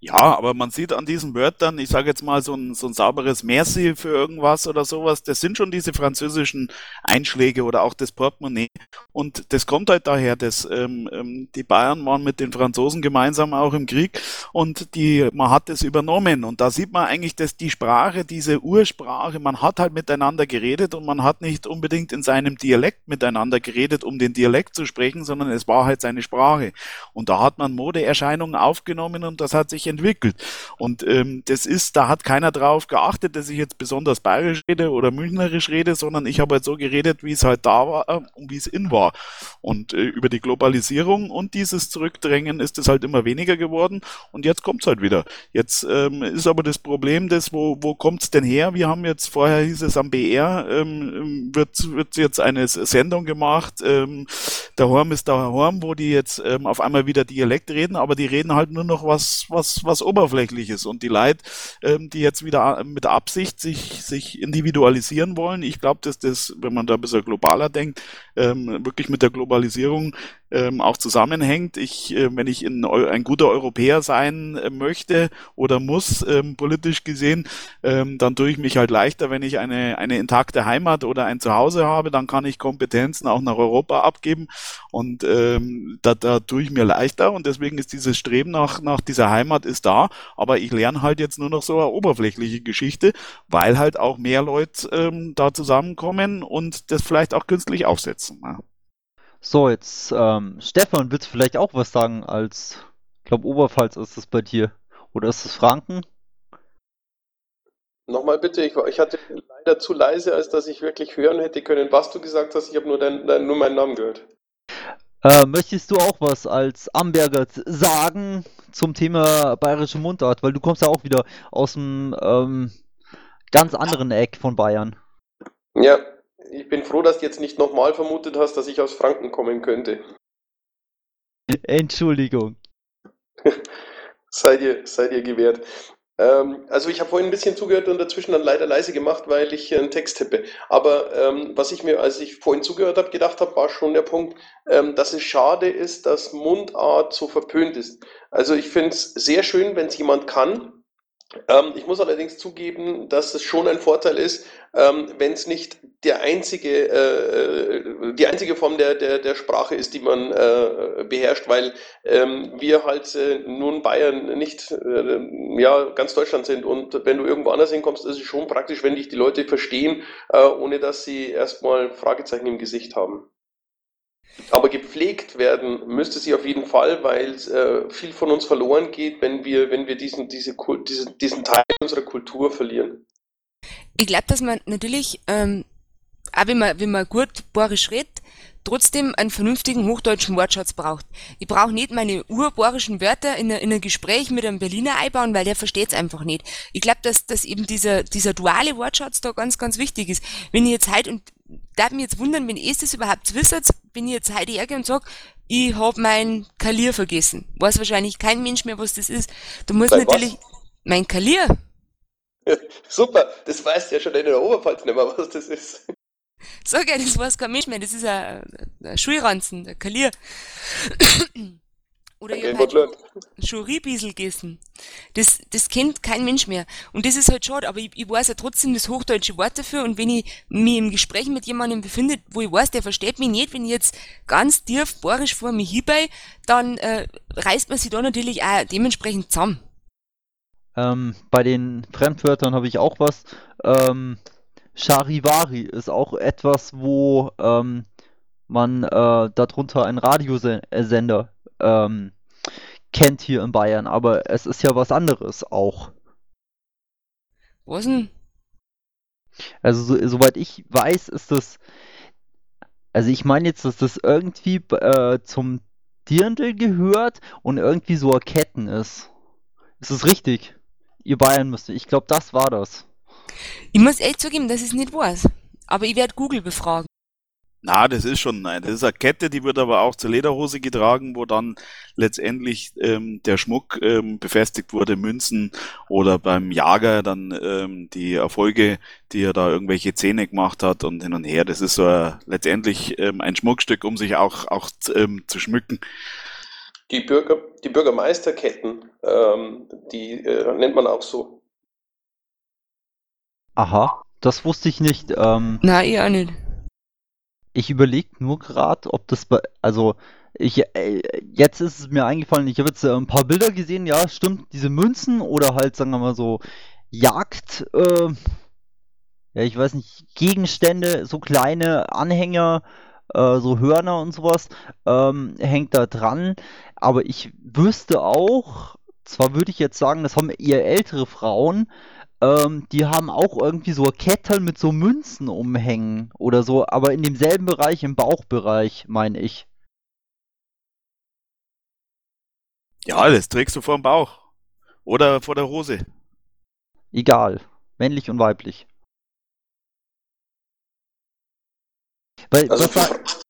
Ja, aber man sieht an diesen Wörtern, ich sage jetzt mal so ein, so ein sauberes Merci für irgendwas oder sowas, das sind schon diese französischen Einschläge oder auch das Portemonnaie. Und das kommt halt daher, dass ähm, ähm, die Bayern waren mit den Franzosen gemeinsam auch im Krieg und die, man hat das übernommen. Und da sieht man eigentlich, dass die Sprache, diese Ursprache, man hat halt miteinander geredet und man hat nicht unbedingt in seinem Dialekt miteinander geredet, um den Dialekt zu sprechen, sondern es war halt seine Sprache. Und da hat man Modeerscheinungen aufgenommen und das hat sich entwickelt. Und ähm, das ist, da hat keiner drauf geachtet, dass ich jetzt besonders bayerisch rede oder münchnerisch rede, sondern ich habe halt so geredet, wie es halt da war äh, und wie es in war. Und äh, über die Globalisierung und dieses Zurückdrängen ist es halt immer weniger geworden und jetzt kommt es halt wieder. Jetzt ähm, ist aber das Problem, das, wo, wo kommt es denn her? Wir haben jetzt, vorher hieß es am BR, ähm, wird, wird jetzt eine Sendung gemacht, ähm, der Horm ist der Horm, wo die jetzt ähm, auf einmal wieder Dialekt reden, aber die reden halt nur noch was, was was, Oberflächliches. Und die Leute, ähm, die jetzt wieder mit Absicht sich, sich individualisieren wollen, ich glaube, dass das, wenn man da ein bisschen globaler denkt, ähm, wirklich mit der Globalisierung ähm, auch zusammenhängt. Ich, äh, wenn ich in, ein guter Europäer sein äh, möchte oder muss, ähm, politisch gesehen, ähm, dann tue ich mich halt leichter, wenn ich eine, eine intakte Heimat oder ein Zuhause habe, dann kann ich Kompetenzen auch nach Europa abgeben und ähm, da, da tue ich mir leichter und deswegen ist dieses Streben nach, nach dieser Heimat ist da, aber ich lerne halt jetzt nur noch so eine oberflächliche Geschichte, weil halt auch mehr Leute ähm, da zusammenkommen und das vielleicht auch künstlich aufsetzen. Ja. So, jetzt, ähm, Stefan, willst du vielleicht auch was sagen als, ich glaube, Oberpfalz ist es bei dir. Oder ist es Franken? Nochmal bitte, ich, ich, hatte leider zu leise, als dass ich wirklich hören hätte können, was du gesagt hast. Ich habe nur, dein, dein, nur meinen Namen gehört. Äh, möchtest du auch was als Amberger sagen zum Thema bayerische Mundart? Weil du kommst ja auch wieder aus einem ähm, ganz anderen Eck von Bayern. Ja, ich bin froh, dass du jetzt nicht nochmal vermutet hast, dass ich aus Franken kommen könnte. Entschuldigung. seid, ihr, seid ihr gewährt. Ähm, also ich habe vorhin ein bisschen zugehört und dazwischen dann leider leise gemacht, weil ich einen Text tippe. Aber ähm, was ich mir, als ich vorhin zugehört habe, gedacht habe, war schon der Punkt, ähm, dass es schade ist, dass Mundart so verpönt ist. Also ich finde es sehr schön, wenn es jemand kann, ähm, ich muss allerdings zugeben, dass es schon ein Vorteil ist, ähm, wenn es nicht der einzige, äh, die einzige Form der, der, der Sprache ist, die man äh, beherrscht, weil ähm, wir halt äh, nun Bayern nicht äh, ja, ganz Deutschland sind. Und wenn du irgendwo anders hinkommst, ist es schon praktisch, wenn dich die Leute verstehen, äh, ohne dass sie erstmal Fragezeichen im Gesicht haben. Aber gepflegt werden müsste sie auf jeden Fall, weil äh, viel von uns verloren geht, wenn wir, wenn wir diesen, diese, diesen, diesen Teil unserer Kultur verlieren. Ich glaube, dass man natürlich, ähm, auch wenn man, wenn man gut borisch redet, trotzdem einen vernünftigen hochdeutschen Wortschatz braucht. Ich brauche nicht meine urborischen Wörter in, in ein Gespräch mit einem Berliner einbauen, weil der versteht es einfach nicht. Ich glaube, dass, dass eben dieser, dieser duale Wortschatz da ganz, ganz wichtig ist. Wenn ich jetzt halt, und darf mich jetzt wundern, wenn ihr das überhaupt wisst, wenn ich jetzt heute hergehe und sage, ich habe mein Kalier vergessen. Weiß wahrscheinlich kein Mensch mehr, was das ist. Du musst Dein natürlich, was? mein Kalier. Super, das weißt ja schon in der Oberpfalz nicht mehr, was das ist. Sag ja, das weiß kein Mensch mehr, das ist ein, ein Schulranzen, ein Kalier. Oder ich habe halt schon Riebiesel gegessen. Das, das kennt kein Mensch mehr. Und das ist halt schade, aber ich, ich weiß ja trotzdem das hochdeutsche Wort dafür. Und wenn ich mich im Gespräch mit jemandem befinde, wo ich weiß, der versteht mich nicht, wenn ich jetzt ganz tief borisch vor mir hierbei, dann äh, reißt man sich da natürlich auch dementsprechend zusammen. Ähm, bei den Fremdwörtern habe ich auch was. Ähm, Charivari ist auch etwas, wo ähm, man äh, darunter einen Radiosender ähm, kennt hier in Bayern, aber es ist ja was anderes auch. Was denn? Also, so, soweit ich weiß, ist das. Also, ich meine jetzt, dass das irgendwie äh, zum Dirndl gehört und irgendwie so Ketten ist. Ist das richtig? Ihr Bayern müsst. Ich glaube, das war das. Ich muss echt zugeben, dass ich es nicht weiß. Aber ich werde Google befragen. Na, das ist schon, nein, das ist eine Kette, die wird aber auch zur Lederhose getragen, wo dann letztendlich ähm, der Schmuck ähm, befestigt wurde, Münzen oder beim Jager dann ähm, die Erfolge, die er da irgendwelche Zähne gemacht hat und hin und her. Das ist so ein, letztendlich ähm, ein Schmuckstück, um sich auch, auch ähm, zu schmücken. Die, Bürger, die Bürgermeisterketten, ähm, die äh, nennt man auch so. Aha, das wusste ich nicht. Ähm, Nein, ich auch nicht. Ich überlege nur gerade, ob das bei, also ich, äh, jetzt ist es mir eingefallen, ich habe jetzt äh, ein paar Bilder gesehen, ja, stimmt, diese Münzen oder halt, sagen wir mal so, Jagd, äh, ja, ich weiß nicht, Gegenstände, so kleine Anhänger, äh, so Hörner und sowas, ähm, hängt da dran. Aber ich wüsste auch, zwar würde ich jetzt sagen, das haben eher ältere Frauen, ähm, die haben auch irgendwie so Ketten mit so Münzen umhängen oder so, aber in demselben Bereich, im Bauchbereich, meine ich. Ja, das trägst du vor dem Bauch. Oder vor der Hose. Egal. Männlich und weiblich. Weil, also, was,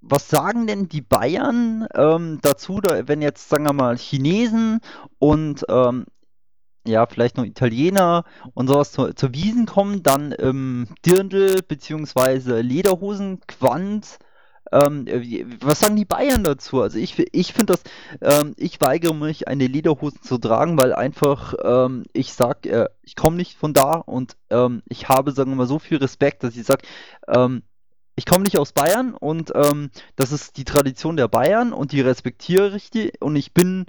was, sagen denn die Bayern ähm, dazu, da, wenn jetzt, sagen wir mal, Chinesen und ähm, ja, vielleicht noch Italiener und sowas zu, zur Wiesen kommen, dann ähm, Dirndl bzw. Lederhosen, Quant. Ähm, was sagen die Bayern dazu? Also ich, ich finde das, ähm, ich weigere mich, eine Lederhose zu tragen, weil einfach ähm, ich sag, äh, ich komme nicht von da und ähm, ich habe, sagen wir mal, so viel Respekt, dass ich sage, ähm, ich komme nicht aus Bayern und ähm, das ist die Tradition der Bayern und die respektiere ich und ich bin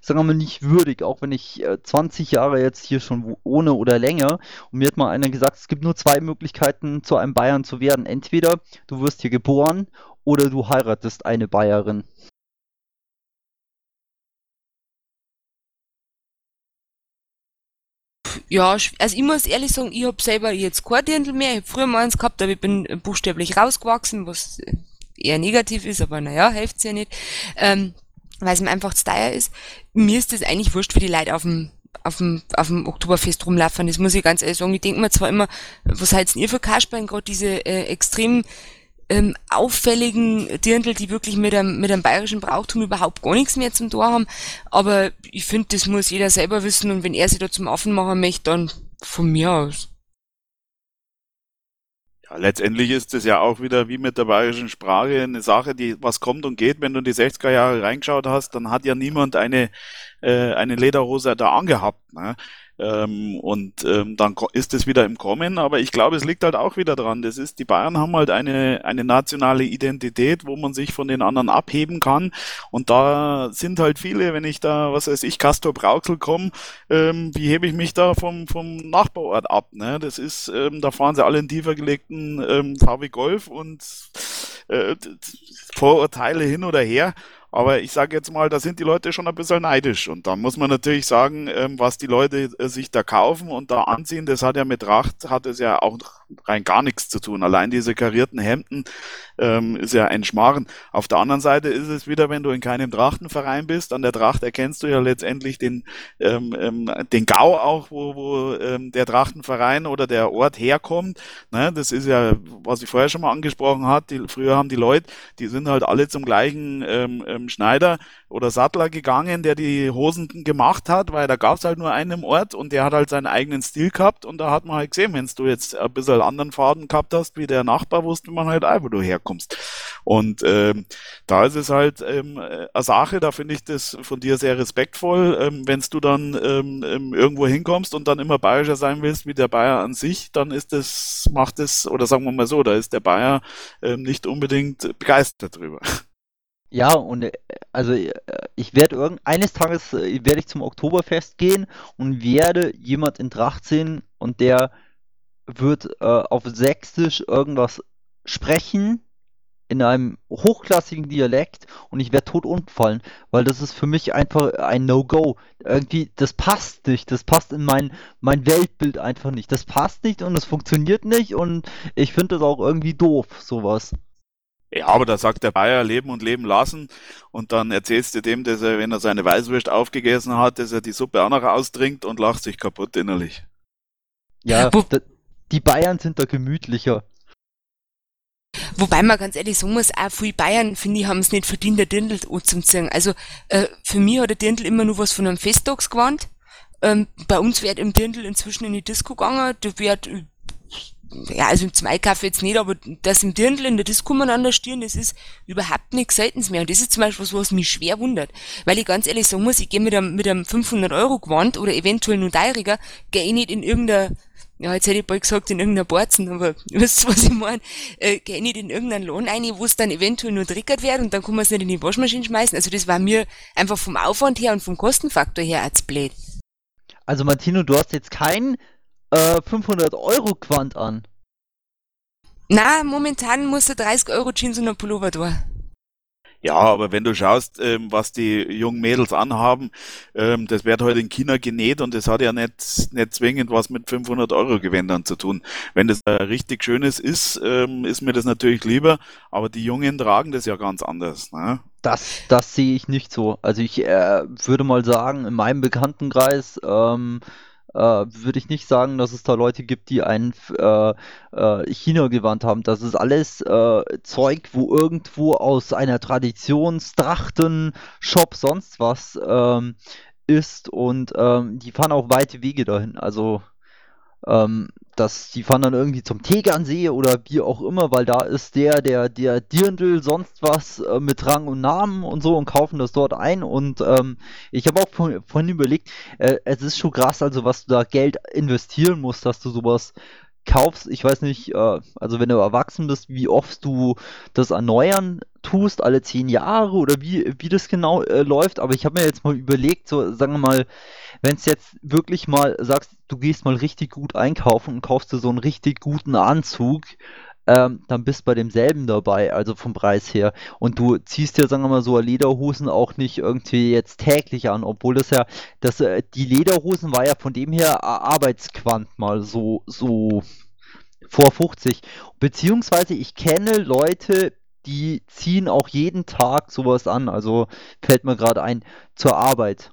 sagen wir mal, nicht würdig, auch wenn ich äh, 20 Jahre jetzt hier schon wohne oder länger. Und mir hat mal einer gesagt, es gibt nur zwei Möglichkeiten, zu einem Bayern zu werden. Entweder du wirst hier geboren oder du heiratest eine Bayerin. Ja, also ich muss ehrlich sagen, ich habe selber jetzt kein Dirndl mehr. Ich habe früher mal eins gehabt, aber ich bin buchstäblich rausgewachsen, was eher negativ ist, aber naja, hilft's ja nicht. Ähm, weil es mir einfach zu teuer ist. Mir ist das eigentlich wurscht, für die Leute auf dem auf dem, auf dem Oktoberfest rumlaufen. Das muss ich ganz ehrlich sagen. Ich denke mir zwar immer, was halt's denn ihr für Kasperlen, gerade diese äh, extrem ähm, auffälligen Dirndl, die wirklich mit einem, mit einem bayerischen Brauchtum überhaupt gar nichts mehr zum Tor haben. Aber ich finde, das muss jeder selber wissen und wenn er sich da zum Affen machen möchte, dann von mir aus. Ja, letztendlich ist es ja auch wieder wie mit der bayerischen Sprache eine Sache, die was kommt und geht. Wenn du in die 60er Jahre reingeschaut hast, dann hat ja niemand eine, äh, eine Lederhose da angehabt. Ne? Ähm, und ähm, dann ist es wieder im Kommen, aber ich glaube, es liegt halt auch wieder dran. Das ist, die Bayern haben halt eine, eine nationale Identität, wo man sich von den anderen abheben kann. Und da sind halt viele, wenn ich da, was weiß ich, Castor Brauxel komme, ähm, wie hebe ich mich da vom, vom Nachbarort ab? Ne? Das ist, ähm, da fahren sie alle in tiefer gelegten ähm, VW Golf und äh, Vorurteile hin oder her. Aber ich sage jetzt mal, da sind die Leute schon ein bisschen neidisch. Und da muss man natürlich sagen, ähm, was die Leute äh, sich da kaufen und da anziehen, das hat ja mit Tracht, hat es ja auch rein gar nichts zu tun. Allein diese karierten Hemden ähm, ist ja ein Schmarren. Auf der anderen Seite ist es wieder, wenn du in keinem Trachtenverein bist, an der Tracht erkennst du ja letztendlich den, ähm, ähm, den Gau auch, wo, wo ähm, der Trachtenverein oder der Ort herkommt. Ne? Das ist ja, was ich vorher schon mal angesprochen hatte. Früher haben die Leute, die sind halt alle zum gleichen ähm, ähm, Schneider oder Sattler gegangen, der die Hosen gemacht hat, weil da gab es halt nur einen Ort und der hat halt seinen eigenen Stil gehabt und da hat man halt gesehen, wenn du jetzt ein bisschen anderen Faden gehabt hast wie der Nachbar, wusste man halt auch, wo du herkommst. Und ähm, da ist es halt ähm, eine Sache, da finde ich das von dir sehr respektvoll, ähm, wenn du dann ähm, ähm, irgendwo hinkommst und dann immer bayerischer sein willst wie der Bayer an sich, dann ist das, macht es, oder sagen wir mal so, da ist der Bayer ähm, nicht unbedingt begeistert drüber. Ja, und äh, also äh, ich werde irgend eines Tages äh, werde ich zum Oktoberfest gehen und werde jemand in Tracht sehen und der wird äh, auf Sächsisch irgendwas sprechen in einem hochklassigen Dialekt und ich werde tot umfallen, weil das ist für mich einfach ein No-Go. Irgendwie, das passt nicht, das passt in mein, mein Weltbild einfach nicht. Das passt nicht und es funktioniert nicht und ich finde das auch irgendwie doof, sowas. Ja, aber da sagt der Bayer leben und leben lassen und dann erzählst du dem, dass er, wenn er seine Weißwurst aufgegessen hat, dass er die Suppe auch noch austrinkt und lacht sich kaputt innerlich. Ja, die Bayern sind da gemütlicher. Wobei man ganz ehrlich sagen muss, auch viele Bayern, finde ich, haben es nicht verdient, der Dirndl anzuziehen. Also äh, für mich hat der Dirndl immer nur was von einem Festtagsgewand. Ähm, bei uns wird im Dirndl inzwischen in die Disco gegangen, da wird ja, also zum Einkaufen jetzt nicht, aber das im Dirndl in der Disco miteinander stieren, das ist überhaupt nichts Seltens mehr. Und das ist zum Beispiel was, was mich schwer wundert. Weil ich ganz ehrlich sagen muss, ich gehe mit einem, mit einem 500 Euro Gewand oder eventuell nur teuriger, gehe ich nicht in irgendeiner, ja, jetzt hätte ich bald gesagt in irgendeiner Borzen, aber ihr wisst, was ich meine, äh, gehe ich nicht in irgendeinen Lohn rein, wo es dann eventuell nur triggert wird und dann kann man es nicht in die Waschmaschine schmeißen. Also das war mir einfach vom Aufwand her und vom Kostenfaktor her als blöd. Also Martino, du hast jetzt keinen äh, 500 Euro Quant an. Na, momentan musst du 30 Euro Jeans und ein Pullover da. Ja, aber wenn du schaust, ähm, was die jungen Mädels anhaben, ähm, das wird heute in China genäht und das hat ja nicht, nicht zwingend was mit 500 Euro Gewändern zu tun. Wenn das äh, richtig schönes ist, ähm, ist mir das natürlich lieber, aber die Jungen tragen das ja ganz anders. Ne? Das, das sehe ich nicht so. Also ich äh, würde mal sagen, in meinem Bekanntenkreis ähm, äh, würde ich nicht sagen, dass es da Leute gibt, die ein äh, äh, China-Gewand haben. Das ist alles äh, Zeug, wo irgendwo aus einer Traditionstrachten, Shop, sonst was ähm, ist und ähm, die fahren auch weite Wege dahin. Also ähm, dass die fahren dann irgendwie zum Tegernsee oder wie auch immer, weil da ist der, der, der Dirndl, sonst was äh, mit Rang und Namen und so und kaufen das dort ein. Und ähm, ich habe auch vorhin, überlegt, äh, es ist schon krass, also was du da Geld investieren musst, dass du sowas kaufst. Ich weiß nicht, äh, also wenn du erwachsen bist, wie oft du das erneuern tust, alle zehn Jahre oder wie, wie das genau äh, läuft. Aber ich habe mir jetzt mal überlegt, so sagen wir mal, wenn es jetzt wirklich mal sagst, du gehst mal richtig gut einkaufen und kaufst dir so einen richtig guten Anzug, ähm, dann bist du bei demselben dabei, also vom Preis her. Und du ziehst ja, sagen wir mal, so Lederhosen auch nicht irgendwie jetzt täglich an, obwohl das ja, das, äh, die Lederhosen war ja von dem her Arbeitsquant mal so, so vor 50. Beziehungsweise ich kenne Leute, die ziehen auch jeden Tag sowas an. Also fällt mir gerade ein, zur Arbeit.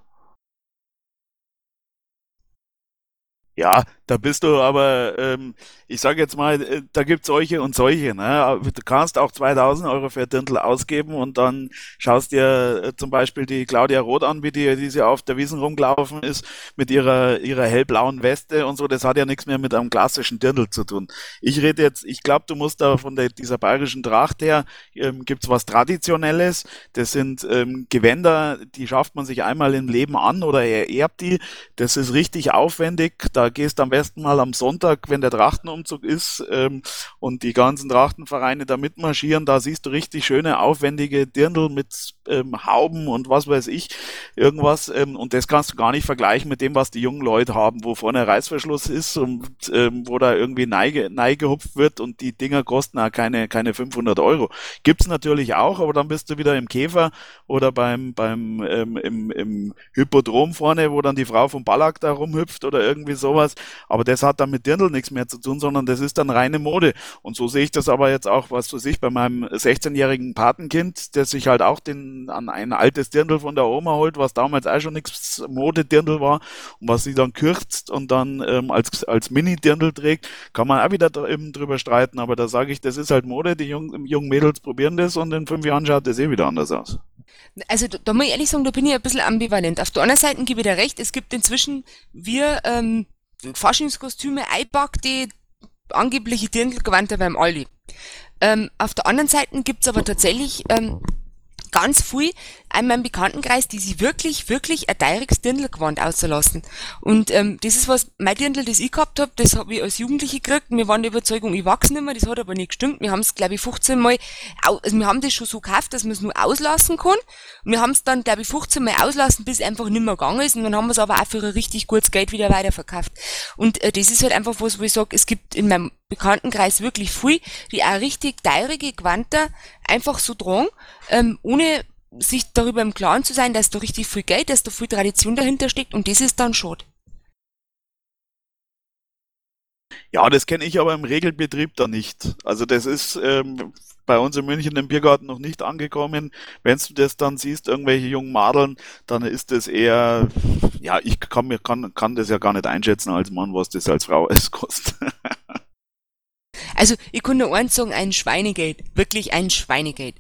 Ja, Da bist du aber, ähm, ich sage jetzt mal, äh, da gibt's solche und solche. Ne? Du kannst auch 2000 Euro für Dirndl ausgeben und dann schaust dir äh, zum Beispiel die Claudia Roth an, wie die, die sie auf der Wiesen rumgelaufen ist, mit ihrer, ihrer hellblauen Weste und so. Das hat ja nichts mehr mit einem klassischen Dirndl zu tun. Ich rede jetzt, ich glaube, du musst da von der, dieser bayerischen Tracht her, ähm, gibt's was Traditionelles. Das sind ähm, Gewänder, die schafft man sich einmal im Leben an oder er erbt die. Das ist richtig aufwendig. Da gehst am besten mal am Sonntag, wenn der Trachtenumzug ist ähm, und die ganzen Trachtenvereine da mitmarschieren, da siehst du richtig schöne, aufwendige Dirndl mit ähm, Hauben und was weiß ich, irgendwas. Ähm, und das kannst du gar nicht vergleichen mit dem, was die jungen Leute haben, wo vorne Reißverschluss ist und ähm, wo da irgendwie neige, neigehupft wird und die Dinger kosten auch keine, keine 500 Euro. Gibt's natürlich auch, aber dann bist du wieder im Käfer oder beim, beim ähm, im, im Hypodrom vorne, wo dann die Frau vom Ballack da rumhüpft oder irgendwie sowas. Aber das hat dann mit Dirndl nichts mehr zu tun, sondern das ist dann reine Mode. Und so sehe ich das aber jetzt auch, was du sich bei meinem 16-jährigen Patenkind, der sich halt auch den, an ein altes Dirndl von der Oma holt, was damals auch schon nichts Mode-Dirndl war und was sie dann kürzt und dann ähm, als, als Mini-Dirndl trägt, kann man auch wieder drüber streiten. Aber da sage ich, das ist halt Mode, die jungen, jungen Mädels probieren das und in fünf Jahren schaut das eh wieder anders aus. Also da, da muss ich ehrlich sagen, da bin ich ein bisschen ambivalent. Auf der anderen Seite gebe ich dir recht, es gibt inzwischen wir ähm, Faschingskostüme einpackte angebliche Dirndlgewandte beim Aldi. Ähm, auf der anderen Seite gibt's aber tatsächlich ähm, ganz viel in meinem Bekanntenkreis, die sich wirklich, wirklich ein teuriges Dirndlgewand auszulassen. Und ähm, das ist was, mein Dirndl, das ich gehabt hab, das habe ich als Jugendliche gekriegt. Wir waren der Überzeugung, ich wachse nicht mehr, das hat aber nicht gestimmt. Wir haben es, glaube ich, 15 Mal, also wir haben das schon so gekauft, dass man es nur auslassen kann. Und wir haben es dann, glaube ich, 15 Mal auslassen, bis es einfach nicht mehr gegangen ist. Und dann haben wir es aber auch für ein richtig gutes Geld wieder weiterverkauft. Und äh, das ist halt einfach was, wo ich sage, es gibt in meinem Bekanntenkreis wirklich viel, die auch richtig teurige Gewandter einfach so tragen, ähm, ohne sich darüber im Klaren zu sein, dass da richtig viel Geld, dass da viel Tradition dahinter steckt und das ist dann schade. Ja, das kenne ich aber im Regelbetrieb da nicht. Also das ist ähm, bei uns in München im Biergarten noch nicht angekommen. Wenn du das dann siehst, irgendwelche jungen Madeln, dann ist das eher, ja, ich kann mir kann, kann das ja gar nicht einschätzen als Mann, was das als Frau alles kostet. Also ich kann nur eins sagen, ein Schweinegeld. Wirklich ein Schweinegeld.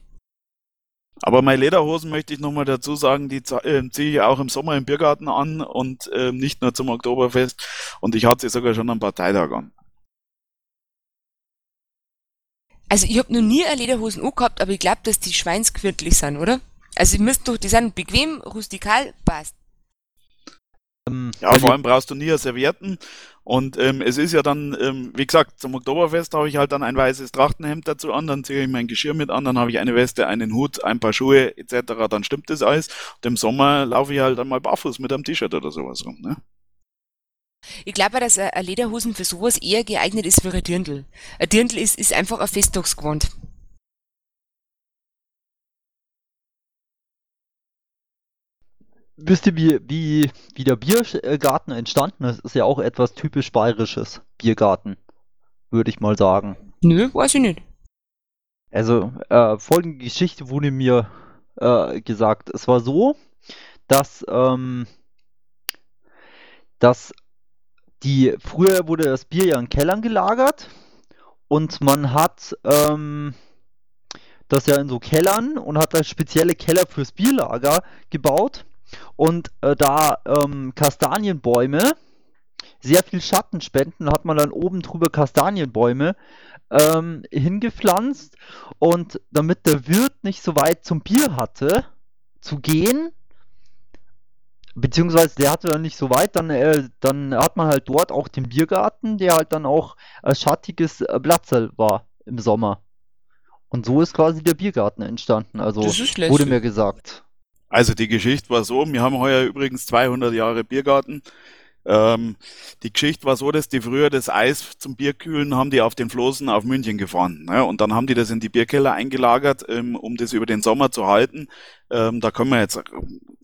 Aber meine Lederhosen möchte ich nochmal dazu sagen, die äh, ziehe ich auch im Sommer im Biergarten an und äh, nicht nur zum Oktoberfest. Und ich hatte sie sogar schon am Parteitag an. Also ich habe noch nie eine Lederhosen gehabt, aber ich glaube, dass die schweinsquirtlich sind, oder? Also ich müsste doch, die sind bequem, rustikal, passt. Ähm, ja, vor allem brauchst du nie Servietten. Und ähm, es ist ja dann, ähm, wie gesagt, zum Oktoberfest habe ich halt dann ein weißes Trachtenhemd dazu an, dann ziehe ich mein Geschirr mit an, dann habe ich eine Weste, einen Hut, ein paar Schuhe etc., dann stimmt das alles. Und im Sommer laufe ich halt einmal barfuß mit einem T-Shirt oder sowas rum. Ne? Ich glaube, dass ein Lederhosen für sowas eher geeignet ist für ein Dirndl. Ein Dirndl ist, ist einfach ein Festtagsgewand. Wisst ihr, wie, wie, wie der Biergarten entstanden ist? Ist ja auch etwas typisch bayerisches. Biergarten, würde ich mal sagen. Nö, weiß ich nicht. Also, äh, folgende Geschichte wurde mir äh, gesagt. Es war so, dass, ähm, dass die, früher wurde das Bier ja in Kellern gelagert und man hat ähm, das ja in so Kellern und hat da spezielle Keller fürs Bierlager gebaut und äh, da ähm, Kastanienbäume sehr viel Schatten spenden, hat man dann oben drüber Kastanienbäume ähm, hingepflanzt und damit der Wirt nicht so weit zum Bier hatte zu gehen, beziehungsweise der hatte dann nicht so weit, dann, äh, dann hat man halt dort auch den Biergarten, der halt dann auch ein schattiges äh, war im Sommer. Und so ist quasi der Biergarten entstanden, also wurde mir gesagt. Also die Geschichte war so, wir haben heuer übrigens 200 Jahre Biergarten. Ähm, die Geschichte war so, dass die früher das Eis zum Bierkühlen haben die auf den Floßen auf München gefahren. Ne? Und dann haben die das in die Bierkeller eingelagert, ähm, um das über den Sommer zu halten. Ähm, da können wir jetzt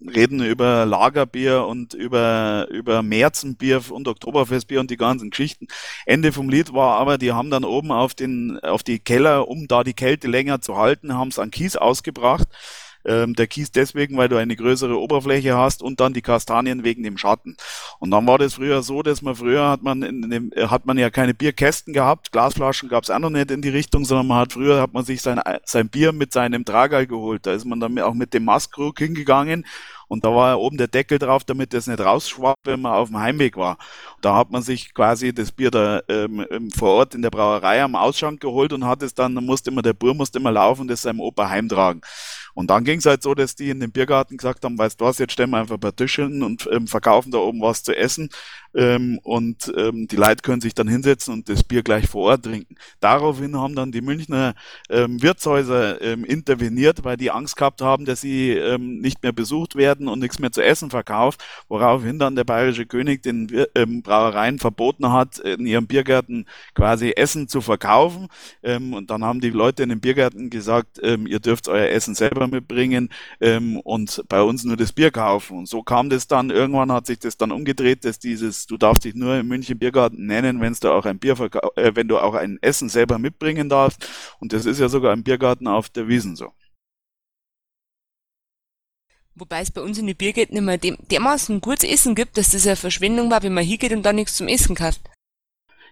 reden über Lagerbier und über, über Märzenbier und Oktoberfestbier und die ganzen Geschichten. Ende vom Lied war aber, die haben dann oben auf den, auf die Keller, um da die Kälte länger zu halten, haben es an Kies ausgebracht Ähm, der Kies deswegen, weil du eine größere Oberfläche hast und dann die Kastanien wegen dem Schatten. Und dann war das früher so, dass man früher hat man in dem, hat man ja keine Bierkästen gehabt, Glasflaschen gab es auch noch nicht in die Richtung, sondern man hat früher hat man sich sein, sein Bier mit seinem Tragal geholt. Da ist man dann auch mit dem Maskrug hingegangen und da war oben der Deckel drauf, damit das nicht rausschwappt, wenn man auf dem Heimweg war. Da hat man sich quasi das Bier da ähm, ähm, vor Ort in der Brauerei am Ausschank geholt und hat es dann, dann musste immer der Bur musste immer laufen und das seinem Opa heimtragen. Und dann ging es halt so, dass die in dem Biergarten gesagt haben, weißt du was, jetzt stellen wir einfach ein paar hin und ähm, verkaufen da oben was zu essen ähm, und ähm, die Leute können sich dann hinsetzen und das Bier gleich vor Ort trinken. Daraufhin haben dann die Münchner ähm, Wirtshäuser ähm, interveniert, weil die Angst gehabt haben, dass sie ähm, nicht mehr besucht werden und nichts mehr zu essen verkauft, woraufhin dann der bayerische König den ähm, Brauereien verboten hat, in ihren Biergärten quasi Essen zu verkaufen. Ähm, und dann haben die Leute in den Biergärten gesagt, ähm, ihr dürft euer Essen selber mitbringen ähm, und bei uns nur das Bier kaufen. Und so kam das dann, irgendwann hat sich das dann umgedreht, dass dieses du darfst dich nur im München Biergarten nennen, wenn du auch ein Bier äh, wenn du auch ein Essen selber mitbringen darfst. Und das ist ja sogar im Biergarten auf der Wiesen so. Wobei es bei uns in den Biergärten immer dem, dermaßen gutes Essen gibt, dass das eine Verschwendung war, wenn man hingeht und dann nichts zum Essen kauft.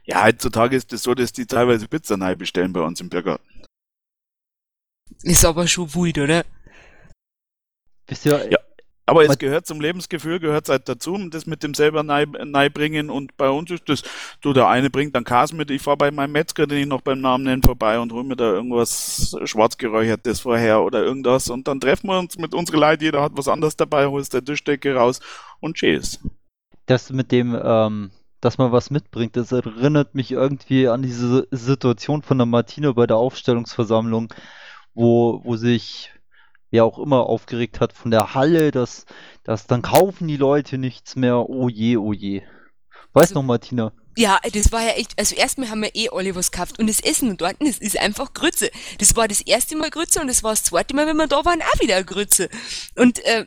Ja, heutzutage ist es das so, dass die teilweise Pizza neu bestellen bei uns im Biergarten. Ist aber schon wild, oder? Bist ja, ja. Aber es gehört zum Lebensgefühl, gehört halt dazu, das mit dem selber bringen. Und bei uns ist das, du, der eine bringt dann Kas mit, ich fahre bei meinem Metzger, den ich noch beim Namen nenne, vorbei und hole mir da irgendwas schwarzgeräuchertes vorher oder irgendwas. Und dann treffen wir uns mit unserer Leute, jeder hat was anderes dabei, holst der Tischdecke raus und tschüss. Das mit dem, ähm, dass man was mitbringt, das erinnert mich irgendwie an diese Situation von der Martina bei der Aufstellungsversammlung, wo, wo sich wer auch immer aufgeregt hat von der Halle, dass, dass dann kaufen die Leute nichts mehr. Oh je, oh je. Weißt also, noch, Martina? Ja, das war ja echt, also erstmal haben wir eh alle was gekauft und das Essen dort, das ist einfach Grütze. Das war das erste Mal Grütze und das war das zweite Mal, wenn wir da waren, auch wieder Grütze. Und äh,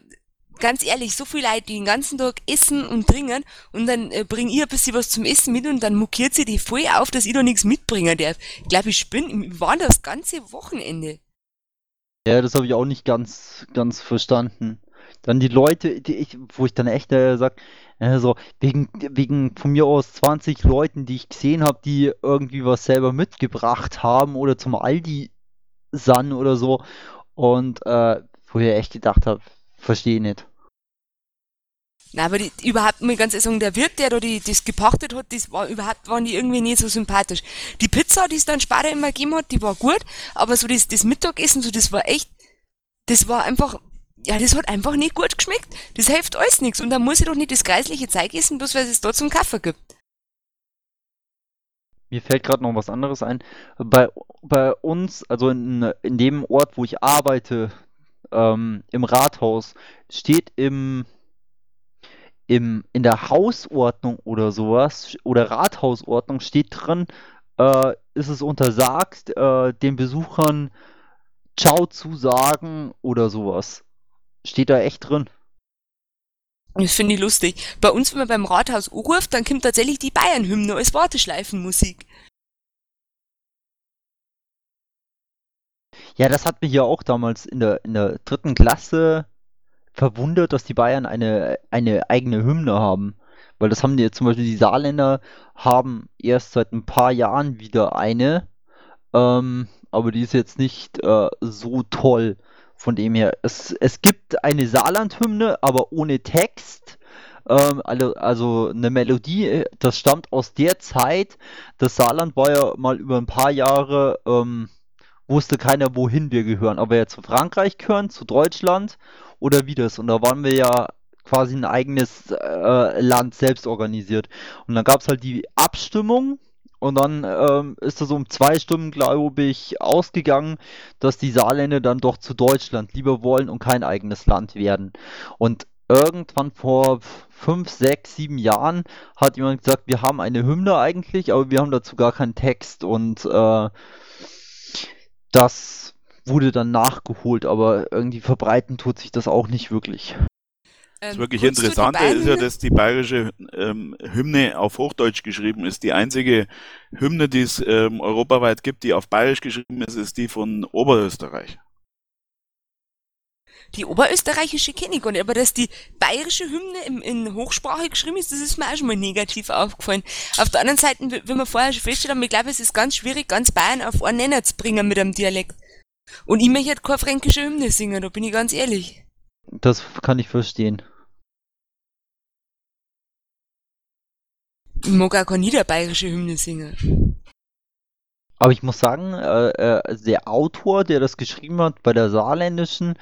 ganz ehrlich, so viele Leute, die den ganzen Tag essen und trinken und dann äh, bringe ich ein bisschen was zum Essen mit und dann mokiert sie die voll auf, dass ich da nichts mitbringen darf. Ich glaube, ich bin, waren das ganze Wochenende. Ja, das habe ich auch nicht ganz, ganz verstanden. Dann die Leute, die ich, wo ich dann echt äh, sag, äh, so, wegen, wegen von mir aus 20 Leuten, die ich gesehen habe, die irgendwie was selber mitgebracht haben oder zum Aldi san oder so. Und äh, wo ich echt gedacht habe, verstehe nicht. Na, aber die, überhaupt mal ganz ehrlich sagen, der Wirt, der da die, das gepachtet hat, das war überhaupt, waren die irgendwie nicht so sympathisch. Die Pizza, die es dann später immer gegeben hat, die war gut, aber so das, das Mittagessen, so das war echt, das war einfach, ja, das hat einfach nicht gut geschmeckt. Das hilft alles nichts. Und dann muss ich doch nicht das kreisliche Zeug essen, bloß weil es da zum Kaffee gibt. Mir fällt gerade noch was anderes ein. Bei, bei uns, also in, in dem Ort, wo ich arbeite, ähm, im Rathaus, steht im im, in der Hausordnung oder sowas oder Rathausordnung steht drin, äh, ist es untersagt, äh, den Besuchern Ciao zu sagen oder sowas. Steht da echt drin. Das finde ich lustig. Bei uns, wenn man beim Rathaus anruft, dann kommt tatsächlich die Bayern-Hymne als Warteschleifenmusik. Ja, das hat mich ja auch damals in der, in der dritten Klasse verwundert, dass die Bayern eine, eine eigene Hymne haben. Weil das haben die zum Beispiel die Saarländer haben erst seit ein paar Jahren wieder eine. Ähm, aber die ist jetzt nicht äh, so toll. Von dem her, es, es gibt eine Saarland-Hymne, aber ohne Text. Ähm, also, also eine Melodie, das stammt aus der Zeit. Das Saarland war ja mal über ein paar Jahre, ähm, wusste keiner, wohin wir gehören. Wir jetzt zu Frankreich gehören, zu Deutschland oder wie das. Und da waren wir ja quasi ein eigenes äh, Land selbst organisiert. Und dann gab es halt die Abstimmung und dann ähm, ist das um zwei Stimmen, glaube ich, ausgegangen, dass die Saarländer dann doch zu Deutschland lieber wollen und kein eigenes Land werden. Und irgendwann vor fünf, sechs, sieben Jahren hat jemand gesagt, wir haben eine Hymne eigentlich, aber wir haben dazu gar keinen Text und äh, das wurde dann nachgeholt, aber irgendwie verbreiten tut sich das auch nicht wirklich. Das ähm, wirklich Interessante ist ja, dass die bayerische ähm, Hymne auf Hochdeutsch geschrieben ist. Die einzige Hymne, die es ähm, europaweit gibt, die auf Bayerisch geschrieben ist, ist die von Oberösterreich. Die oberösterreichische kenne ich gar nicht, aber dass die bayerische Hymne im, in Hochsprache geschrieben ist, das ist mir auch schon mal negativ aufgefallen. Auf der anderen Seite, wie wir vorher schon festgestellt haben, ich glaube, es ist ganz schwierig, ganz Bayern auf einen Nenner zu bringen mit einem Dialekt. Und ich möchte keine fränkische Hymne singen, da bin ich ganz ehrlich. Das kann ich verstehen. Ich mag auch keine niederbayerische Hymne singen. Aber ich muss sagen, äh, äh, der Autor, der das geschrieben hat bei der saarländischen,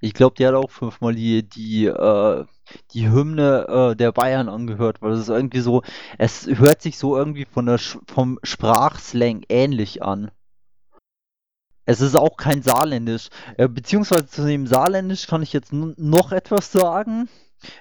ich glaube, der hat auch fünfmal die, die, äh, die Hymne äh, der Bayern angehört, weil es ist irgendwie so, es hört sich so irgendwie von der, vom Sprachslang ähnlich an. Es ist auch kein Saarländisch. Äh, beziehungsweise zu dem Saarländisch kann ich jetzt noch etwas sagen.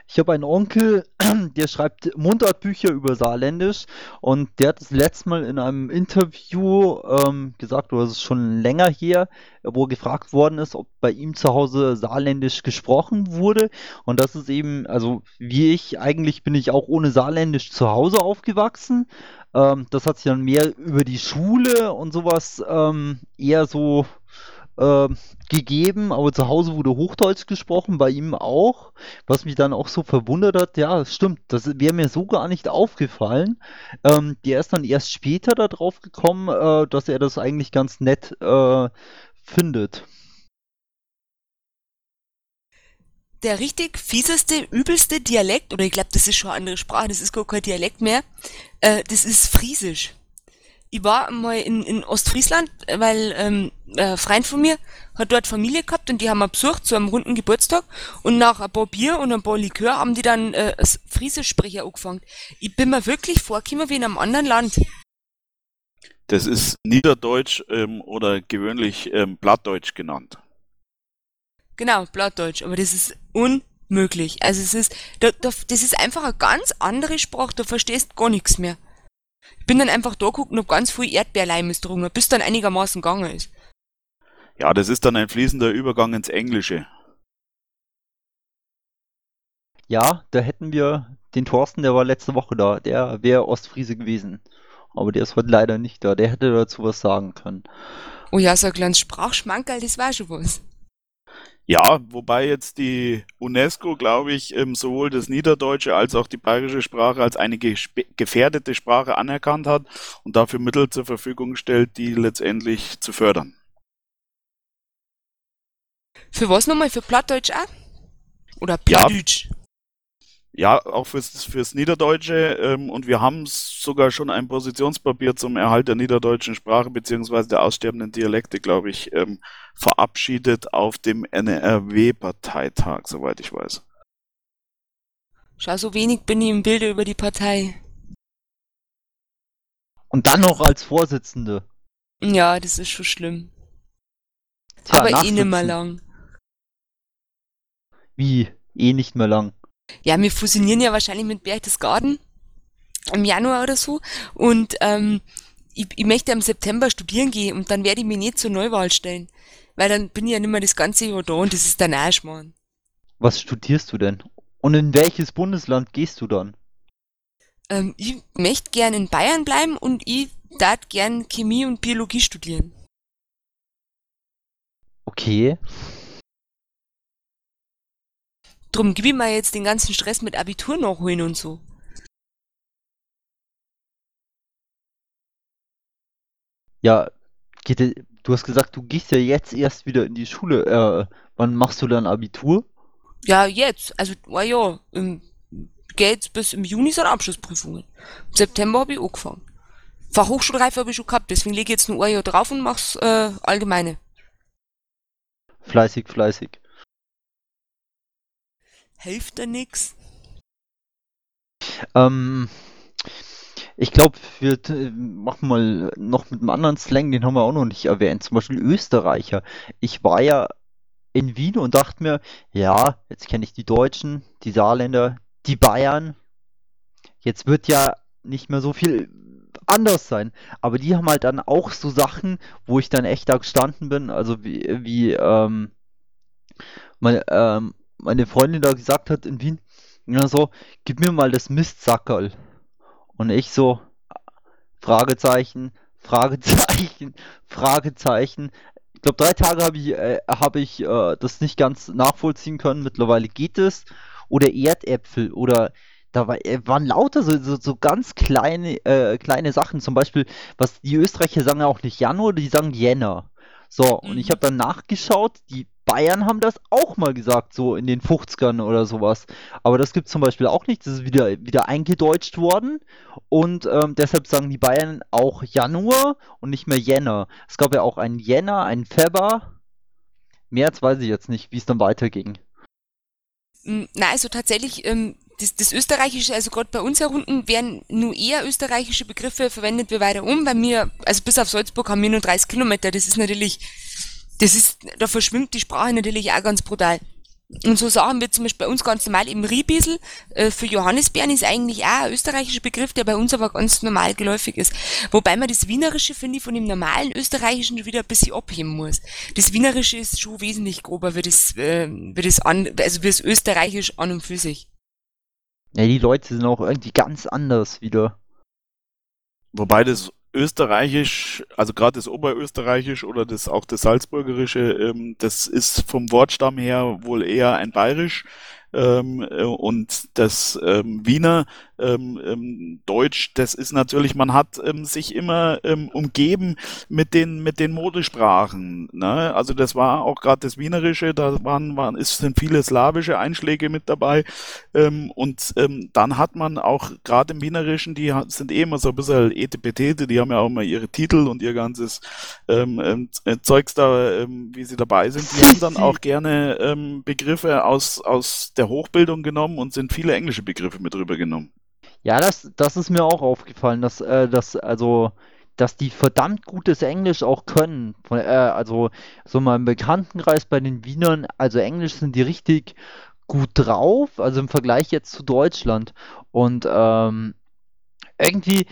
Ich habe einen Onkel, der schreibt Mundartbücher über Saarländisch und der hat das letzte Mal in einem Interview ähm, gesagt, oder es ist schon länger her, wo gefragt worden ist, ob bei ihm zu Hause Saarländisch gesprochen wurde. Und das ist eben, also wie ich, eigentlich bin ich auch ohne Saarländisch zu Hause aufgewachsen. Ähm, das hat sich dann mehr über die Schule und sowas ähm, eher so ähm, gegeben, aber zu Hause wurde Hochdeutsch gesprochen, bei ihm auch. Was mich dann auch so verwundert hat, ja, stimmt, das wäre mir so gar nicht aufgefallen. Ähm, der ist dann erst später darauf gekommen, äh, dass er das eigentlich ganz nett äh, findet. Der richtig fieseste, übelste Dialekt, oder ich glaube, das ist schon eine andere Sprache, das ist gar kein Dialekt mehr, äh, das ist Friesisch. Ich war mal in, in Ostfriesland, weil ähm, ein Freund von mir hat dort Familie gehabt und die haben wir besucht zu einem runden Geburtstag und nach ein paar Bier und ein paar Likör haben die dann äh, das Friesischsprecher angefangen. Ich bin mir wirklich vorgekommen wie in einem anderen Land. Das ist Niederdeutsch ähm, oder gewöhnlich ähm, Plattdeutsch genannt. Genau, Plattdeutsch, aber das ist unmöglich. Also es ist, da, da, das ist einfach eine ganz andere Sprache, da verstehst gar nichts mehr. Ich bin dann einfach da geguckt und hab ganz viel Erdbeerleimes drungen, bis dann einigermaßen gegangen ist. Ja, das ist dann ein fließender Übergang ins Englische. Ja, da hätten wir den Thorsten, der war letzte Woche da, der wäre Ostfriese gewesen. Aber der ist heute leider nicht da, der hätte dazu was sagen können. Oh ja, so ein kleines Sprachschmankerl, das war schon was. Ja, wobei jetzt die UNESCO, glaube ich, ähm, sowohl das Niederdeutsche als auch die bayerische Sprache als eine gefährdete Sprache anerkannt hat und dafür Mittel zur Verfügung stellt, die letztendlich zu fördern. Für was nochmal? Für Plattdeutsch auch? Oder Ja. Plattdeutsch? Ja, auch fürs, fürs Niederdeutsche ähm, und wir haben sogar schon ein Positionspapier zum Erhalt der niederdeutschen Sprache beziehungsweise der aussterbenden Dialekte, glaube ich, ähm, verabschiedet auf dem NRW-Parteitag, soweit ich weiß. Schau, so wenig bin ich im Bilde über die Partei. Und dann noch als Vorsitzende. Ja, das ist schon schlimm. Tja, Aber eh nimmer nachsitzen. lang. Wie? Eh nicht mehr lang. Ja, wir fusionieren ja wahrscheinlich mit Berchtesgaden im Januar oder so. Und ähm, ich, ich möchte im September studieren gehen und dann werde ich mich nicht zur Neuwahl stellen. Weil dann bin ich ja nicht mehr das ganze Jahr da und das ist dann auch Schmarrn. Was studierst du denn? Und in welches Bundesland gehst du dann? Ähm, ich möchte gern in Bayern bleiben und ich darf gern Chemie und Biologie studieren. Okay. Drum gib ich mir jetzt den ganzen Stress mit Abitur nachholen und so. Ja, geht, du hast gesagt, du gehst ja jetzt erst wieder in die Schule. Äh, wann machst du dann Abitur? Ja, jetzt. Also, ein Jahr. Im, geht's bis im Juni sind Abschlussprüfungen. Im September habe ich angefangen. Fachhochschulreife habe ich schon gehabt, deswegen lege ich jetzt nur ein Jahr drauf und mach's äh, allgemeine. Fleißig, fleißig. Hilft da nix? Ähm, ich glaube, wir machen mal noch mit einem anderen Slang, den haben wir auch noch nicht erwähnt. Zum Beispiel Österreicher. Ich war ja in Wien und dachte mir, ja, jetzt kenne ich die Deutschen, die Saarländer, die Bayern. Jetzt wird ja nicht mehr so viel anders sein. Aber die haben halt dann auch so Sachen, wo ich dann echt da gestanden bin. Also wie, wie ähm, meine, ähm, meine Freundin da gesagt hat in Wien, ja so, gib mir mal das Mistsackerl. Und ich so, Fragezeichen, Fragezeichen, Fragezeichen. Ich glaube, drei Tage habe ich, äh, hab ich äh, das nicht ganz nachvollziehen können. Mittlerweile geht es. Oder Erdäpfel oder da war, äh, waren lauter so, so, so ganz kleine, äh, kleine Sachen. Zum Beispiel, was die Österreicher sagen ja auch nicht Januar, die sagen Jänner. So, und ich Mhm. habe dann nachgeschaut, die Bayern haben das auch mal gesagt, so in den 50ern oder sowas. Aber das gibt es zum Beispiel auch nicht. Das ist wieder, wieder eingedeutscht worden. Und ähm, deshalb sagen die Bayern auch Januar und nicht mehr Jänner. Es gab ja auch einen Jänner, einen Febber. März weiß ich jetzt nicht, wie es dann weiterging. Mm, Na, also tatsächlich, ähm, das, das Österreichische, also gerade bei uns herunten, werden nur eher österreichische Begriffe verwendet wie weiter um, weil wir, also bis auf Salzburg haben wir nur 30 Kilometer, das ist natürlich, das ist, da verschwimmt die Sprache natürlich auch ganz brutal. Und so Sachen wie zum Beispiel bei uns ganz normal eben Riebiesel, äh, für Johannisbeeren ist eigentlich auch ein österreichischer Begriff, der bei uns aber ganz normal geläufig ist. Wobei man das Wienerische, finde ich, von dem normalen Österreichischen schon wieder ein bisschen abheben muss. Das Wienerische ist schon wesentlich grober wie das, äh, wie das an, also wie das Österreichisch an und für sich. Ja, die Leute sind auch irgendwie ganz anders wieder. Wobei das Österreichisch, also gerade das Oberösterreichisch oder das auch das Salzburgerische, ähm, das ist vom Wortstamm her wohl eher ein Bayerisch. Ähm, äh, und das ähm, Wiener ähm, ähm, Deutsch, das ist natürlich, man hat ähm, sich immer ähm, umgeben mit den mit den Modesprachen. Ne? Also das war auch gerade das Wienerische, da waren, waren es sind viele slawische Einschläge mit dabei. Und dann hat man auch gerade im Wienerischen, die sind eh immer so ein bisschen etepetete, die haben ja auch mal ihre Titel und ihr ganzes äh, Zeugs da, wie sie dabei sind. Die haben dann auch gerne Begriffe aus, aus der Hochbildung genommen und sind viele englische Begriffe mit rübergenommen. Ja, das, das ist mir auch aufgefallen, dass, äh, dass, also, dass die verdammt gutes Englisch auch können. Von, äh, also, so mal im Bekanntenkreis bei den Wienern, also Englisch sind die richtig gut drauf, also im Vergleich jetzt zu Deutschland. Und ähm, irgendwie,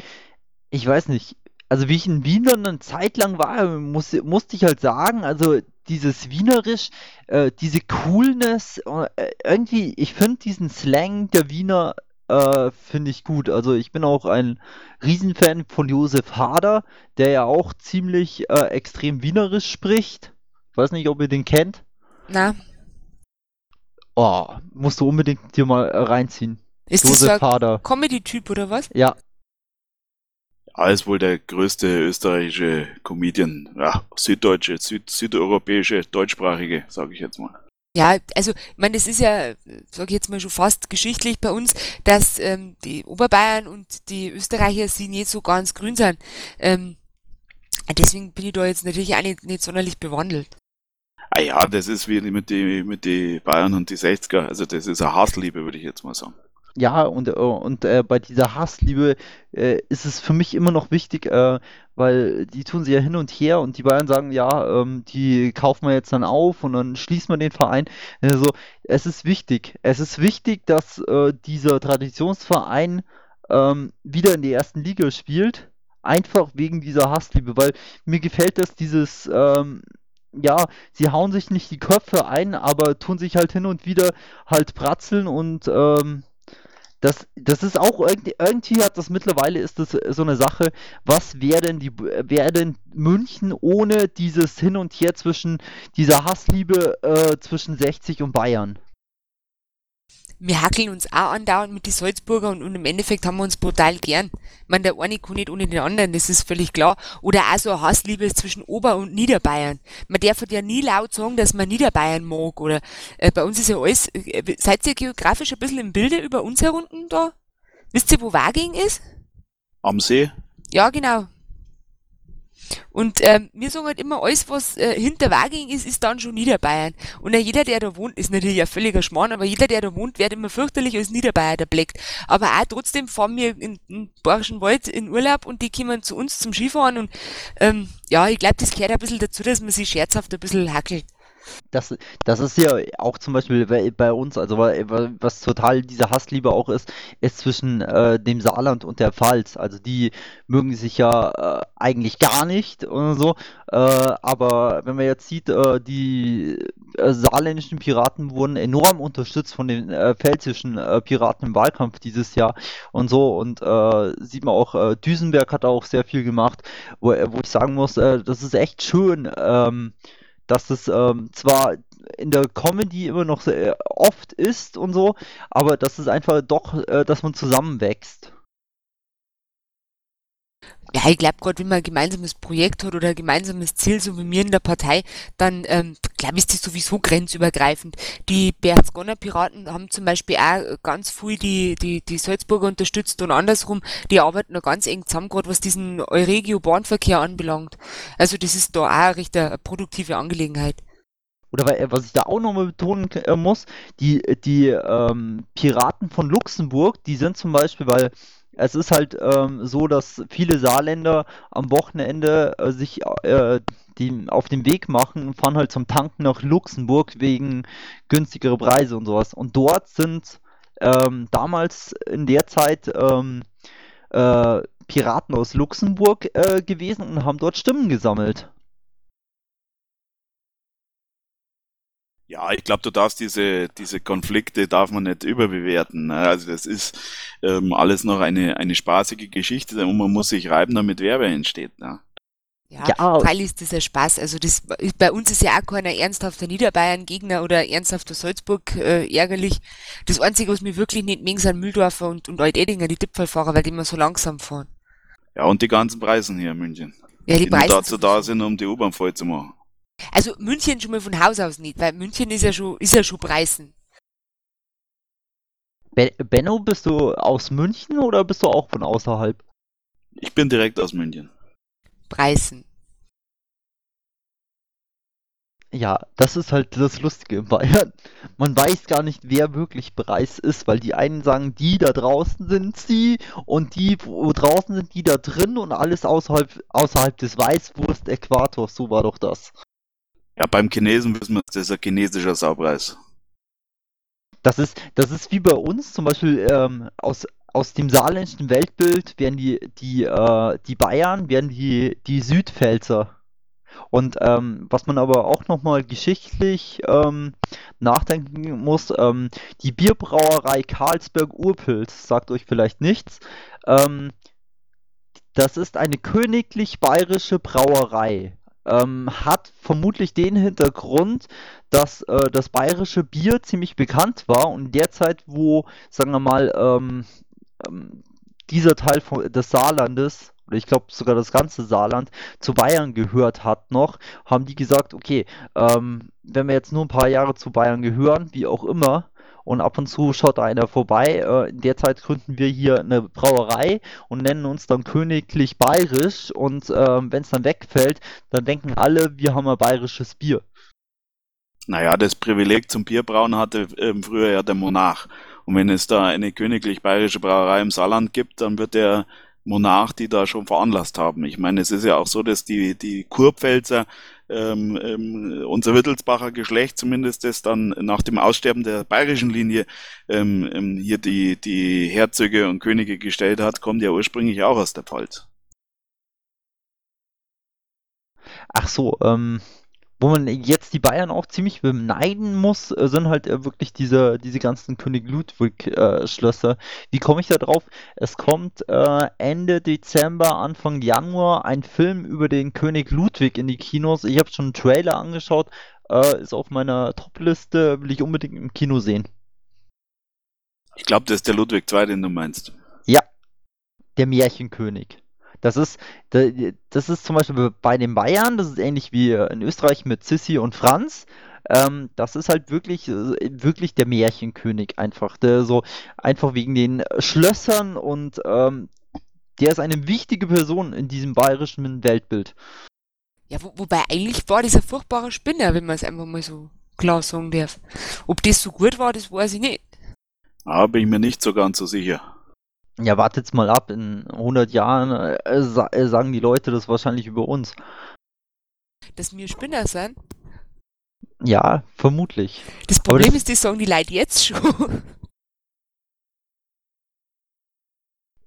ich weiß nicht, also wie ich in Wien dann eine Zeit lang war, muss, musste ich halt sagen, also dieses Wienerisch, äh, diese Coolness, äh, irgendwie, ich finde diesen Slang der Wiener, äh, finde ich gut. Also ich bin auch ein Riesenfan von Josef Hader, der ja auch ziemlich äh, extrem Wienerisch spricht. Ich weiß nicht, ob ihr den kennt. Na, Oh, musst du unbedingt dir mal äh, reinziehen. ist das Josef ein Hader. Comedy-Typ oder was? Ja, Ist wohl der größte österreichische Comedian, ja, süddeutsche, süd, südeuropäische, deutschsprachige, sage ich jetzt mal. Ja, also, ich meine, das ist ja, sage ich jetzt mal schon fast geschichtlich bei uns, dass ähm, die Oberbayern und die Österreicher sie nicht so ganz grün sind. Ähm, deswegen bin ich da jetzt natürlich auch nicht, nicht sonderlich bewandelt. Ah ja, das ist wie mit die, mit die Bayern und die 60er, also das ist eine Hassliebe, würde ich jetzt mal sagen. Ja, und, äh, und äh, bei dieser Hassliebe äh, ist es für mich immer noch wichtig, äh, weil die tun sie ja hin und her und die Bayern sagen, ja, ähm, die kaufen wir jetzt dann auf und dann schließt man den Verein. Also, es ist wichtig. Es ist wichtig, dass äh, dieser Traditionsverein ähm, wieder in die ersten Liga spielt. Einfach wegen dieser Hassliebe, weil mir gefällt das, dieses, ähm, ja, sie hauen sich nicht die Köpfe ein, aber tun sich halt hin und wieder halt bratzeln und ähm, das, das ist auch irgendwie, irgendwie hat das mittlerweile ist das so eine Sache, was wäre denn die, wäre denn München ohne dieses Hin und Her zwischen dieser Hassliebe äh, zwischen 60 und Bayern? Wir hackeln uns auch andauernd mit die Salzburger und, und im Endeffekt haben wir uns brutal gern. Ich meine, der eine kann nicht ohne den anderen, das ist völlig klar. Oder auch so eine Hassliebe zwischen Ober- und Niederbayern. Man darf ja nie laut sagen, dass man Niederbayern mag. Oder äh, bei uns ist ja alles. Äh, seid ihr geografisch ein bisschen im Bilde über uns herunten da? Wisst ihr, wo Waging ist? Am See? Ja, genau. Und ähm, wir sagen halt immer, alles, was äh, hinter Waging ist, ist dann schon Niederbayern. Und ja, jeder, der da wohnt, ist natürlich ein völliger Schmarrn, aber jeder, der da wohnt, wird immer fürchterlich als Niederbayer erblickt. Aber auch trotzdem fahren wir in den Bayerischen Wald in Urlaub und die kommen zu uns zum Skifahren und ähm, ja, ich glaube, das gehört ein bisschen dazu, dass man sich scherzhaft ein bisschen hackelt. Das, das ist ja auch zum Beispiel bei, uns, also was total diese Hassliebe auch ist, ist zwischen äh, dem Saarland und der Pfalz. Also die mögen sich ja äh, eigentlich gar nicht und so. Äh, aber wenn man jetzt sieht, äh, die äh, saarländischen Piraten wurden enorm unterstützt von den äh, pfälzischen Piraten im Wahlkampf dieses Jahr und so. Und sieht man auch, Düsenberg hat auch sehr viel gemacht, wo, wo ich sagen muss, das ist echt schön. Ähm, dass es ähm, zwar in der Comedy immer noch sehr oft ist und so, aber dass es einfach doch, äh, dass man zusammenwächst. Ja, ich glaube, gerade wenn man ein gemeinsames Projekt hat oder ein gemeinsames Ziel, so wie mir in der Partei, dann ähm, glaube ich, ist das sowieso grenzübergreifend. Die Berchtesgadener Piraten haben zum Beispiel auch ganz viel die, die, die Salzburger unterstützt und andersrum, die arbeiten noch ganz eng zusammen, gerade was diesen Euregio-Bahnverkehr anbelangt. Also das ist da auch eine recht eine produktive Angelegenheit oder was ich da auch nochmal betonen äh, muss, die, die ähm, Piraten von Luxemburg, die sind zum Beispiel, weil es ist halt ähm, so, dass viele Saarländer am Wochenende äh, sich äh, die auf den Weg machen und fahren halt zum Tanken nach Luxemburg wegen günstigerer Preise und sowas. Und dort sind ähm, damals in der Zeit ähm, äh, Piraten aus Luxemburg äh, gewesen und haben dort Stimmen gesammelt. Ja, ich glaube, du darfst diese, diese Konflikte darf man nicht überbewerten. Ne? Also das ist ähm, alles noch eine, eine spaßige Geschichte und man muss sich reiben, damit Werbe entsteht. Ne? Ja, ja, Teil ist dieser Spaß. Also das bei uns ist ja auch keiner ernsthafter Niederbayern-Gegner oder ernsthafter Salzburg äh, ärgerlich. Das Einzige, was mir wirklich nicht mögen, sind Mühldorfer und, und Alt-Edinger, die Tippfallfahrer, weil die immer so langsam fahren. Ja, und die ganzen Preisen hier in München. Ja, die, die Preise dazu da sind, um die U-Bahn voll zu machen. Also München schon mal von Haus aus nicht, weil München ist ja schon, ist ja schon Preisen. Benno, bist du aus München oder bist du auch von außerhalb? Ich bin direkt aus München. Preisen. Ja, das ist halt das Lustige in Bayern. Man weiß gar nicht, wer wirklich Preis ist, weil die einen sagen, die da draußen sind sie und die wo draußen sind die da drin und alles außerhalb, außerhalb des Weißwurst-Äquators. So war doch das. Ja, beim Chinesen wissen wir, das ist ein chinesischer Saupreis. Das ist, das ist wie bei uns, zum Beispiel ähm, aus, aus dem saarländischen Weltbild werden die, die, äh, die Bayern, werden die, die Südpfälzer. Und ähm, was man aber auch nochmal geschichtlich ähm, nachdenken muss, ähm, die Bierbrauerei Karlsberg-Urpilz sagt euch vielleicht nichts. Ähm, das ist eine königlich bayerische Brauerei ähm, hat vermutlich den Hintergrund, dass äh, das bayerische Bier ziemlich bekannt war und derzeit, wo, sagen wir mal, ähm, ähm, dieser Teil von, des Saarlandes oder ich glaube sogar das ganze Saarland zu Bayern gehört hat noch, haben die gesagt, okay, ähm, wenn wir jetzt nur ein paar Jahre zu Bayern gehören, wie auch immer, und ab und zu schaut einer vorbei. Äh, in der Zeit gründen wir hier eine Brauerei und nennen uns dann Königlich Bayerisch und äh, wenn es dann wegfällt, dann denken alle, wir haben ein bayerisches Bier. Naja, das Privileg zum Bierbrauen hatte ähm, früher ja der Monarch. Und wenn es da eine königlich bayerische Brauerei im Saarland gibt, dann wird der Monarch die da schon veranlasst haben. Ich meine, es ist ja auch so, dass die, die Kurpfälzer ähm, ähm, unser Wittelsbacher Geschlecht zumindest das dann nach dem Aussterben der bayerischen Linie ähm, ähm, hier die, die Herzöge und Könige gestellt hat, kommt ja ursprünglich auch aus der Pfalz. Ach so, ähm, wo man jetzt die Bayern auch ziemlich beneiden muss, äh, sind halt äh, wirklich diese, diese ganzen König Ludwig-Schlösser. Äh, Wie komme ich da drauf? Es kommt äh, Ende Dezember, Anfang Januar ein Film über den König Ludwig in die Kinos. Ich habe schon einen Trailer angeschaut, äh, ist auf meiner Top-Liste, will ich unbedingt im Kino sehen. Ich glaube, das ist der Ludwig II, den du meinst. Ja, der Märchenkönig. Das ist, das ist zum Beispiel bei den Bayern, das ist ähnlich wie in Österreich mit Sissi und Franz. Ähm, das ist halt wirklich, wirklich der Märchenkönig einfach. Der so einfach wegen den Schlössern und ähm, der ist eine wichtige Person in diesem bayerischen Weltbild. Ja, wo, wobei eigentlich war dieser furchtbare Spinner, wenn man es einfach mal so klar sagen darf. Ob das so gut war, das weiß ich nicht. Da bin ich mir nicht so ganz so sicher. Ja, wartet's mal ab. In 100 Jahren äh, sa äh, sagen die Leute das wahrscheinlich über uns. Dass wir Spinner sind? Ja, vermutlich. Das Problem das- ist, das sagen die Leute jetzt schon.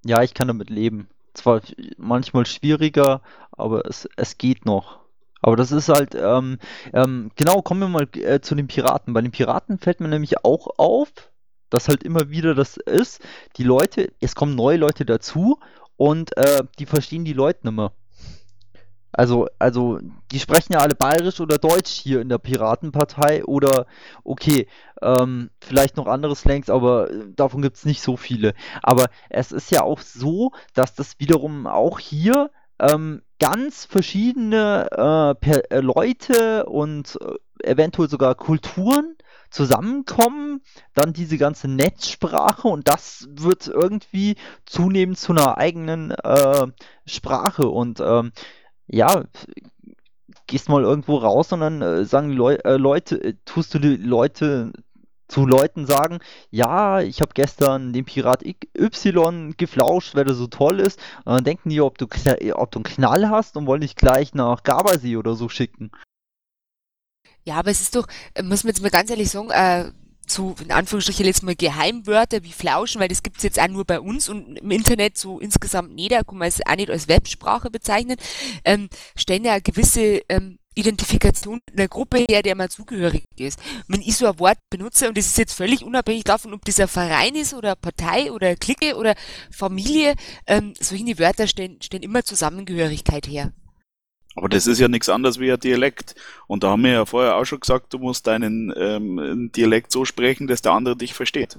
Ja, ich kann damit leben. Zwar manchmal schwieriger, aber es, es geht noch. Aber das ist halt, ähm, ähm, genau, kommen wir mal äh, zu den Piraten. Bei den Piraten fällt mir nämlich auch auf, dass halt immer wieder das ist, die Leute, es kommen neue Leute dazu und äh, die verstehen die Leute nicht mehr. Also, also, die sprechen ja alle bayerisch oder deutsch hier in der Piratenpartei oder, okay, ähm, vielleicht noch andere Slangs, aber äh, davon gibt es nicht so viele. Aber es ist ja auch so, dass das wiederum auch hier ähm, ganz verschiedene äh, äh, Leute und äh, eventuell sogar Kulturen zusammenkommen, dann diese ganze Netzsprache und das wird irgendwie zunehmend zu einer eigenen äh, Sprache und ähm, ja, gehst mal irgendwo raus und dann äh, sagen Leu äh, Leute, äh, tust du die Leute zu Leuten sagen, ja, ich habe gestern den Pirat Y geflauscht, weil der so toll ist. Und dann denken die, ob du, ob du einen Knall hast und wollen dich gleich nach Gardasee oder so schicken. Ja, aber es ist doch, äh, muss man jetzt mal ganz ehrlich sagen, äh, so in Anführungsstrichen jetzt mal Geheimwörter wie Flauschen, weil das gibt's jetzt auch nur bei uns und im Internet so insgesamt nicht, da kann man es auch nicht als Websprache bezeichnen, ähm, stellen ja eine gewisse ähm, Identifikation einer Gruppe her, der man zugehörig ist. Wenn ich so ein Wort benutze, und das ist jetzt völlig unabhängig davon, ob ein Verein ist oder Partei oder Clique oder Familie, ähm, solche Wörter stellen, stellen immer Zusammengehörigkeit her. Aber das ist ja nichts anderes wie ein Dialekt. Und da haben wir ja vorher auch schon gesagt, du musst deinen ähm, Dialekt so sprechen, dass der andere dich versteht.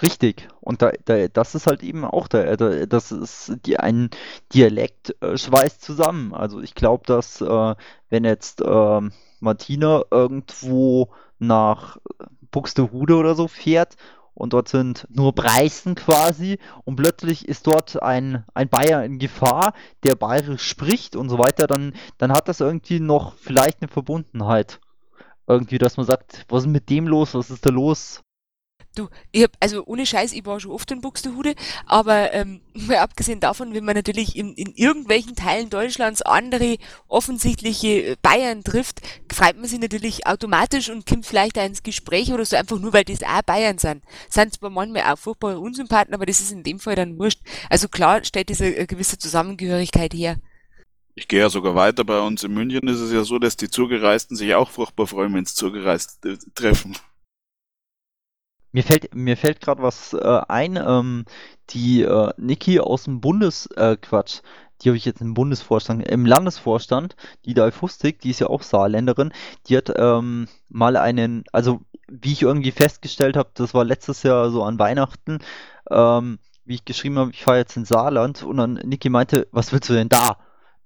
Richtig. Und da, da, das ist halt eben auch da, da das ist die ein Dialekt äh, schweißt zusammen. Also ich glaube, dass äh, wenn jetzt ähm, Martina irgendwo nach Buxtehude oder so fährt und dort sind nur Preisen quasi und plötzlich ist dort ein, ein Bayer in Gefahr, der bayerisch spricht und so weiter, dann, dann hat das irgendwie noch vielleicht eine Verbundenheit. Irgendwie, dass man sagt, was ist mit dem los, was ist da los? Du, ich hab, also ohne Scheiß, ich war schon oft in Buxtehude, aber ähm, mal abgesehen davon, wenn man natürlich in, in irgendwelchen Teilen Deutschlands andere offensichtliche Bayern trifft, freut man sich natürlich automatisch und kommt vielleicht auch ins Gespräch oder so, einfach nur, weil das auch Bayern sind. Sind zwar manchmal auch furchtbare Unsympathen, aber das ist in dem Fall dann wurscht. Also klar stellt diese äh, gewisse Zusammengehörigkeit her. Ich gehe ja sogar weiter. Bei uns in München ist es ja so, dass die Zugereisten sich auch furchtbar freuen, wenn sie zugereist äh, treffen. Mir fällt, mir fällt gerade was äh, ein. Ähm, die äh, Niki aus dem Bundes, äh, Quatsch, die habe ich jetzt im Bundesvorstand, im Landesvorstand, die Dalfustik, die ist ja auch Saarländerin, die hat ähm, mal einen, also wie ich irgendwie festgestellt habe, das war letztes Jahr so an Weihnachten, ähm, wie ich geschrieben habe, ich fahre jetzt ins Saarland und dann Niki meinte, was willst du denn da?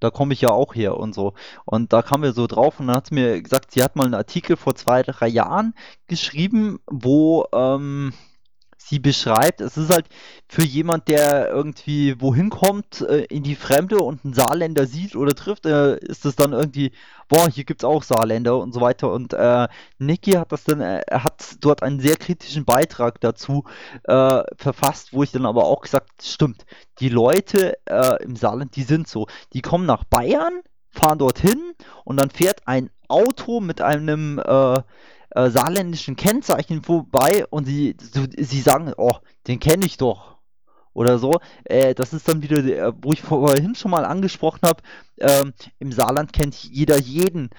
Da komme ich ja auch her und so. Und da kamen wir so drauf und dann hat sie mir gesagt, sie hat mal einen Artikel vor zwei, drei Jahren geschrieben, wo ähm, sie beschreibt, es ist halt für jemand, der irgendwie wohin kommt, äh, in die Fremde und einen Saarländer sieht oder trifft, äh, ist es dann irgendwie, boah, hier gibt's auch Saarländer und so weiter. Und äh, Niki hat das dann, äh, er hat dort einen sehr kritischen Beitrag dazu äh, verfasst, wo ich dann aber auch gesagt, stimmt, die Leute äh, im Saarland, die sind so, die kommen nach Bayern, fahren dorthin und dann fährt ein Auto mit einem äh, saarländischen Kennzeichen vorbei und sie, so, sie sagen, oh, den kenne ich doch. Oder so. Äh, das ist dann wieder, der, wo ich vorhin schon mal angesprochen habe, ähm, im Saarland kennt jeder jeden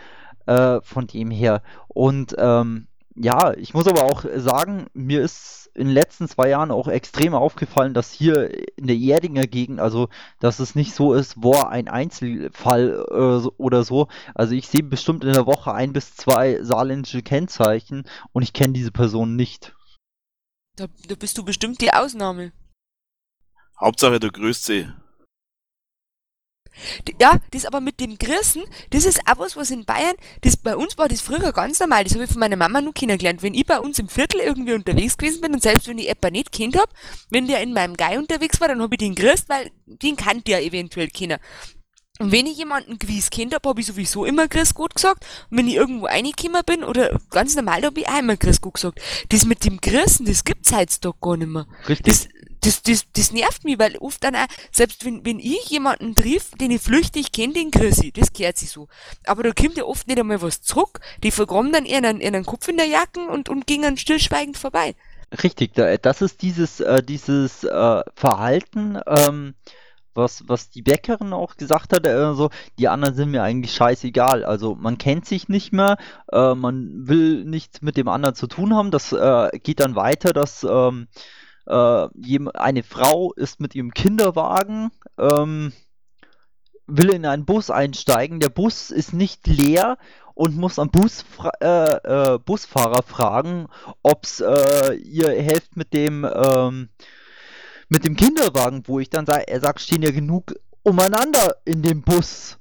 äh, von dem her. Und ähm, ja, ich muss aber auch sagen, mir ist in den letzten zwei Jahren auch extrem aufgefallen, dass hier in der Erdinger Gegend, also dass es nicht so ist, boah, ein Einzelfall äh, oder so. Also ich sehe bestimmt in der Woche ein bis zwei saarländische Kennzeichen und ich kenne diese Person nicht. Da, da bist du bestimmt die Ausnahme. Hauptsache, du grüßt sie. Ja, das aber mit dem Grissen, das ist auch was, was in Bayern, das bei uns war das früher ganz normal, das habe ich von meiner Mama nur kennengelernt. Wenn ich bei uns im Viertel irgendwie unterwegs gewesen bin und selbst wenn ich etwa nicht kennt hab, wenn der in meinem Guy unterwegs war, dann habe ich den grüßt, weil den kannte ja eventuell keiner. Und wenn ich jemanden gewiss kennt hab, habe ich sowieso immer Grüß Gott gesagt. Und wenn ich irgendwo reingekommen bin oder ganz normal, habe ich auch immer Grüß Gott gesagt. Das mit dem Grüßen, das gibt's heutzutage gar nicht mehr. Richtig. Das, das, das, das nervt mich, weil oft dann auch, selbst wenn, wenn ich jemanden triff, den ich flüchtig kenne, den grüße ich, das gehört sich so. Aber da kommt ja oft nicht einmal was zurück. Die vergraben dann ihren, ihren Kopf in der Jacken und, und gingen stillschweigend vorbei. Richtig, das ist dieses, äh, dieses äh, Verhalten, ähm, was, was die Bäckerin auch gesagt hat, äh, so, die anderen sind mir eigentlich scheißegal. Also man kennt sich nicht mehr, äh, man will nichts mit dem anderen zu tun haben. Das äh, geht dann weiter, dass ähm, äh, eine Frau ist mit ihrem Kinderwagen, ähm, will in einen Bus einsteigen. Der Bus ist nicht leer und muss am äh, äh, Busfahrer fragen, ob es äh, ihr hilft mit dem ähm, mit dem Kinderwagen, wo ich dann sage, er sagt, stehen ja genug umeinander in dem Bus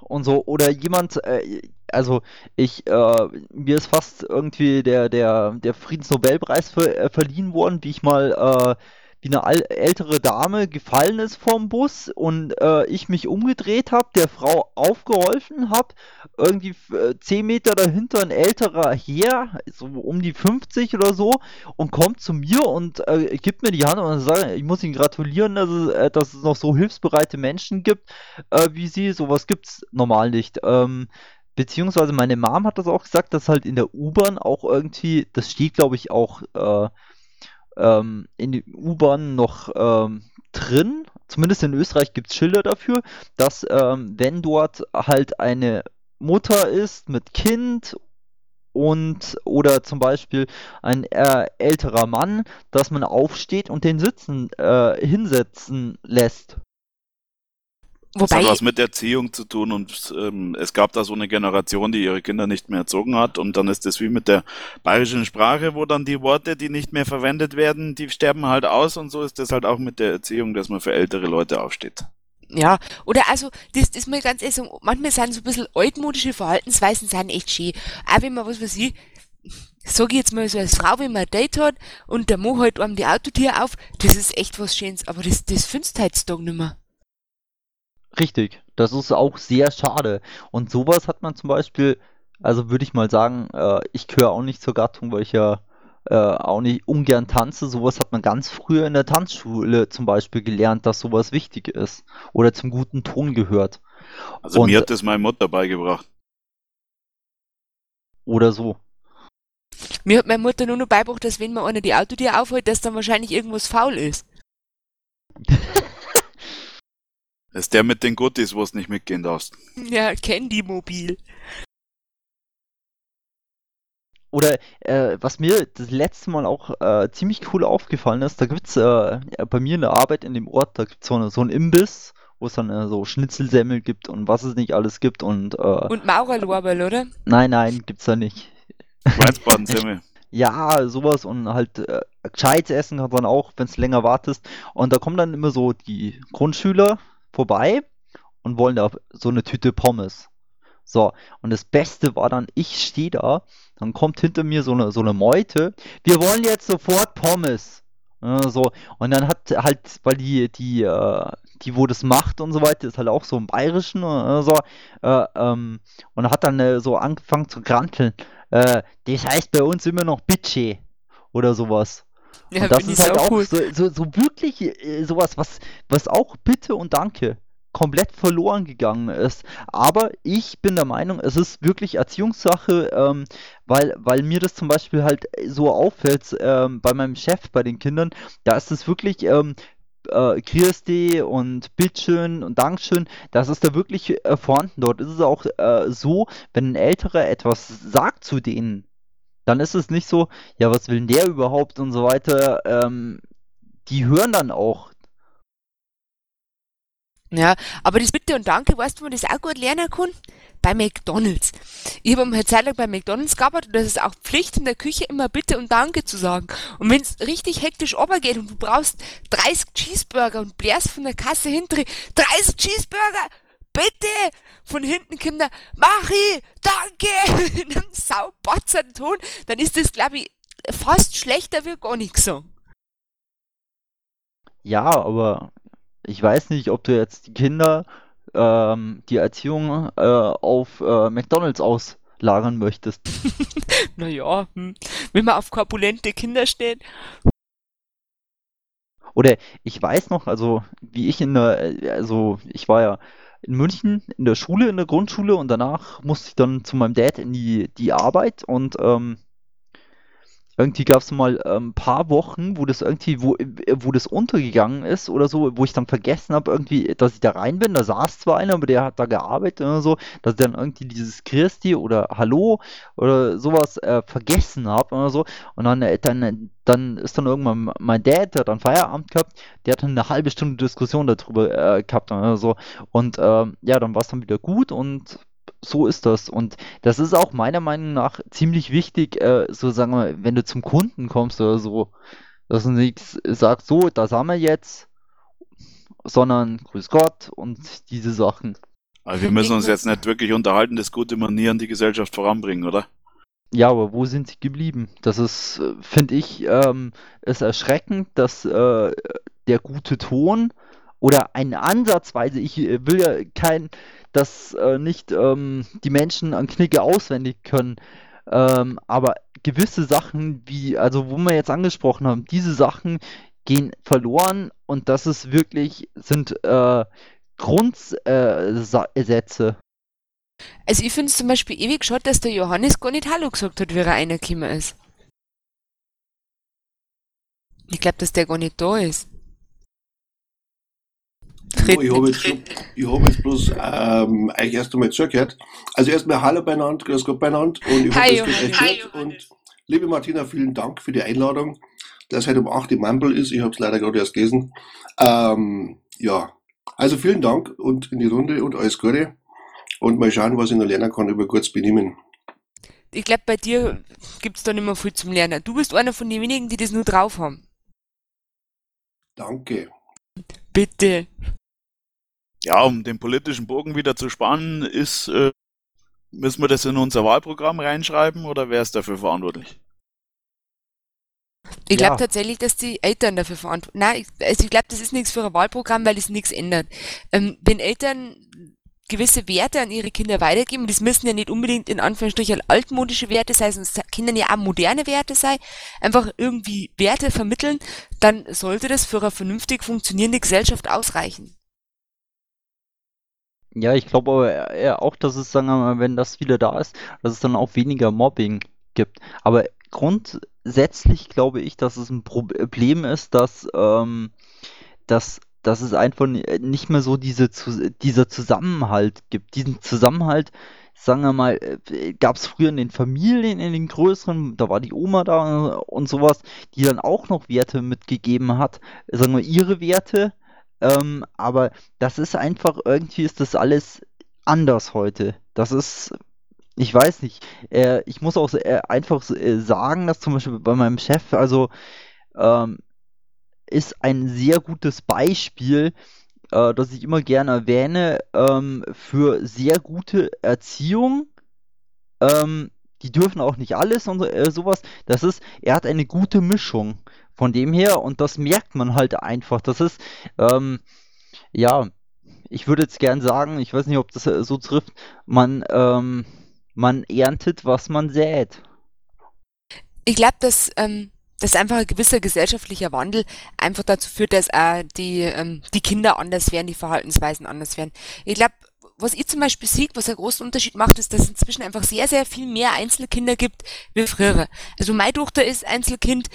und so oder jemand äh, also ich, äh, mir ist fast irgendwie der, der, der Friedensnobelpreis ver äh, verliehen worden, wie ich mal äh, wie eine ältere Dame gefallen ist vom Bus und äh, ich mich umgedreht habe, der Frau aufgeholfen habe, irgendwie äh, 10 Meter dahinter ein älterer Herr, so um die 50 oder so, und kommt zu mir und äh, gibt mir die Hand und sagt, ich muss Ihnen gratulieren, dass es, äh, dass es noch so hilfsbereite Menschen gibt, äh, wie Sie. Sowas gibt es normal nicht. Ähm, beziehungsweise meine Mom hat das auch gesagt, dass halt in der U-Bahn auch irgendwie, das steht glaube ich auch äh, ähm, in den U-Bahnen noch ähm, drin. Zumindest in Österreich gibt es Schilder dafür, dass ähm, wenn dort halt eine Mutter ist mit Kind und oder zum Beispiel ein äh, älterer Mann, dass man aufsteht und den sitzen äh, hinsetzen lässt. Wobei, das hat was mit Erziehung zu tun und ähm, es gab da so eine Generation, die ihre Kinder nicht mehr erzogen hat und dann ist es wie mit der bayerischen Sprache, wo dann die Worte, die nicht mehr verwendet werden, die sterben halt aus und so ist das halt auch mit der Erziehung, dass man für ältere Leute aufsteht. Ja, oder also, das, das mal ganz ehrlich sagen, manchmal sind so ein bisschen altmodische Verhaltensweisen sind echt schön. Auch wenn man, was weiß ich, sag ich jetzt mal so als Frau, wenn man ein Date hat und der Mann halt einem die Autotür auf, das ist echt was Schönes, aber das, das findest du heutzutage nicht mehr. Richtig, das ist auch sehr schade. Und sowas hat man zum Beispiel, also würde ich mal sagen, äh, ich gehöre auch nicht zur Gattung, weil ich ja äh, auch nicht ungern tanze. Sowas hat man ganz früher in der Tanzschule zum Beispiel gelernt, dass sowas wichtig ist oder zum guten Ton gehört. Also Und, mir hat das meine Mutter beigebracht. Oder so. Mir hat meine Mutter nur noch beigebracht, dass wenn man einer die Autotür aufhält, dass dann wahrscheinlich irgendwas faul ist. Das ist der mit den Guttis, wo es nicht mitgehen darfst. Ja, Candy Mobil. Oder äh, was mir das letzte Mal auch äh, ziemlich cool aufgefallen ist, da gibt es äh, bei mir in der Arbeit in dem Ort, da gibt es so, so einen Imbiss, wo es dann äh, so Schnitzelsemmel gibt und was es nicht alles gibt und äh, Und Maurerlorbeer, oder? Nein, nein, gibt's da nicht. Weißbadensemmel. ja, sowas und halt äh, gescheites Essen kannst dann auch, wenn es länger wartest. Und da kommen dann immer so die Grundschüler, vorbei und wollen da so eine Tüte Pommes. So, und das Beste war dann, ich stehe da, dann kommt hinter mir so eine, so eine Meute, wir wollen jetzt sofort Pommes. So, und dann hat halt, weil die, die, äh, die, wo das macht und so weiter, ist halt auch so im Bayerischen oder so, äh, ähm, und hat dann äh, so angefangen zu granteln. Äh, das heißt bei uns immer noch Budget oder sowas. Ja, und das ist halt auch, cool. so, so, so, wirklich äh, sowas, was, was auch Bitte und Danke komplett verloren gegangen ist. Aber ich bin der Meinung, es ist wirklich Erziehungssache, ähm, weil, weil mir das zum Beispiel halt so auffällt ähm, bei meinem Chef, bei den Kindern, da ist es wirklich ähm, äh, Kirsti und Bitteschön und Dankeschön, das ist da wirklich äh, vorhanden. Dort ist es auch äh, so, wenn ein Älterer etwas sagt zu denen, dann ist es nicht so, ja, was will denn der überhaupt und so weiter. Ähm, die hören dann auch. Ja, aber das Bitte und Danke, weißt du, wo man das auch gut lernen kann? Bei McDonalds. Ich habe halt zeitlang bei McDonalds gearbeitet und das ist auch Pflicht in der Küche immer Bitte und Danke zu sagen. Und wenn es richtig hektisch geht und du brauchst 30 Cheeseburger und blärst von der Kasse hinter 30 Cheeseburger, bitte! Von hinten kommt der, Machi, danke! In einem saubatzerten Ton, dann ist das, glaube ich, fast schlechter wie gar nichts sagen. Ja, aber ich weiß nicht, ob du jetzt die Kinder, ähm, die Erziehung äh, auf äh, McDonalds auslagern möchtest. naja, hm. wenn man auf korpulente Kinder steht. Oder ich weiß noch, also wie ich in der, äh, also ich war ja in München in der Schule, in der Grundschule und danach musste ich dann zu meinem Dad in die, die Arbeit und ähm, irgendwie gab es mal ein ähm, paar Wochen, wo das irgendwie, wo, äh, wo das untergegangen ist oder so, wo ich dann vergessen habe, irgendwie, dass ich da rein bin. Da saß zwar einer, aber der hat da gearbeitet oder so, dass ich dann irgendwie dieses Christi oder Hallo oder sowas äh, vergessen habe oder so. Und dann, äh, dann, dann ist dann irgendwann mein Dad, der hat dann Feierabend gehabt, der hat dann eine halbe Stunde Diskussion darüber äh, gehabt oder so. Und ähm, ja, dann war es dann wieder gut und so ist das. Und das ist auch meiner Meinung nach ziemlich wichtig, äh, so sagen wir, wenn du zum Kunden kommst oder so, dass du nichts sagst, so, da sind wir jetzt, sondern Grüß Gott und diese Sachen. Aber wir müssen uns jetzt nicht wirklich unterhalten, dass gute Manieren die Gesellschaft voranbringen, oder? Ja, aber wo sind sie geblieben? Das ist, finde ich, ähm, ist erschreckend, dass äh, der gute Ton oder eine Ansatzweise, ich äh, will ja kein, dass äh, nicht ähm, die Menschen an Knicke auswendig können. Ähm, aber gewisse Sachen, wie, also wo wir jetzt angesprochen haben, diese Sachen gehen verloren und das ist wirklich, sind äh, Grundsätze. Also ich finde es zum Beispiel ewig schade, dass der Johannes gar nicht Hallo gesagt hat, wie er reingekommen ist. Ich glaube, dass der gar nicht da ist. Ja, ich habe jetzt, hab jetzt bloß ähm, euch erst einmal zugehört. Also erstmal Hallo beieinander, grüß Gott beieinander und ich hoffe, es geht euch gut. Und liebe Martina, vielen Dank für die Einladung, dass heute um 8 im Mampel ist. Ich habe es leider gerade erst gelesen. Ähm, ja, also vielen Dank und in die Runde und alles Gute. Und mal schauen, was ich noch lernen kann über kurz benehmen. Ich glaube, bei dir gibt es da nicht mehr viel zum Lernen. Du bist einer von den wenigen, die das nur drauf haben. Danke. Bitte. Ja, um den politischen Bogen wieder zu spannen, ist, äh, müssen wir das in unser Wahlprogramm reinschreiben oder wer ist dafür verantwortlich? Ich glaube ja. tatsächlich, dass die Eltern dafür verantwortlich Nein, ich, also ich glaube, das ist nichts für ein Wahlprogramm, weil es nichts ändert. Ähm, wenn Eltern gewisse Werte an ihre Kinder weitergeben, das müssen ja nicht unbedingt in Anführungsstrichen altmodische Werte sein, es können ja auch moderne Werte sein, einfach irgendwie Werte vermitteln, dann sollte das für eine vernünftig funktionierende Gesellschaft ausreichen. Ja, ich glaube aber auch, dass es, sagen wir mal, wenn das wieder da ist, dass es dann auch weniger Mobbing gibt. Aber grundsätzlich glaube ich, dass es ein Problem ist, dass, ähm, dass, dass es einfach nicht mehr so diese, dieser Zusammenhalt gibt. Diesen Zusammenhalt, sagen wir mal, äh, gab es früher in den Familien, in den größeren, da war die Oma da und sowas, die dann auch noch Werte mitgegeben hat, sagen wir ihre Werte ähm, aber das ist einfach, irgendwie ist das alles anders heute. Das ist, ich weiß nicht, äh, ich muss auch äh, einfach äh, sagen, dass zum Beispiel bei meinem Chef, also ähm, ist ein sehr gutes Beispiel, äh, das ich immer gerne erwähne, ähm, für sehr gute Erziehung. Ähm, die dürfen auch nicht alles und äh, sowas. Das ist, er hat eine gute Mischung. Von dem her, und das merkt man halt einfach. Das ist, ähm, ja, ich würde jetzt gern sagen, ich weiß nicht, ob das äh, so trifft, man, ähm, man erntet, was man sät. Ich glaube, dass, ähm, dass einfach ein gewisser gesellschaftlicher Wandel einfach dazu führt, dass auch die, ähm, die Kinder anders werden, die Verhaltensweisen anders werden. Ich glaube, was ich zum Beispiel sehe, was einen großen Unterschied macht, ist, dass es inzwischen einfach sehr, sehr viel mehr Einzelkinder gibt wie früher. Also meine Tochter ist Einzelkind,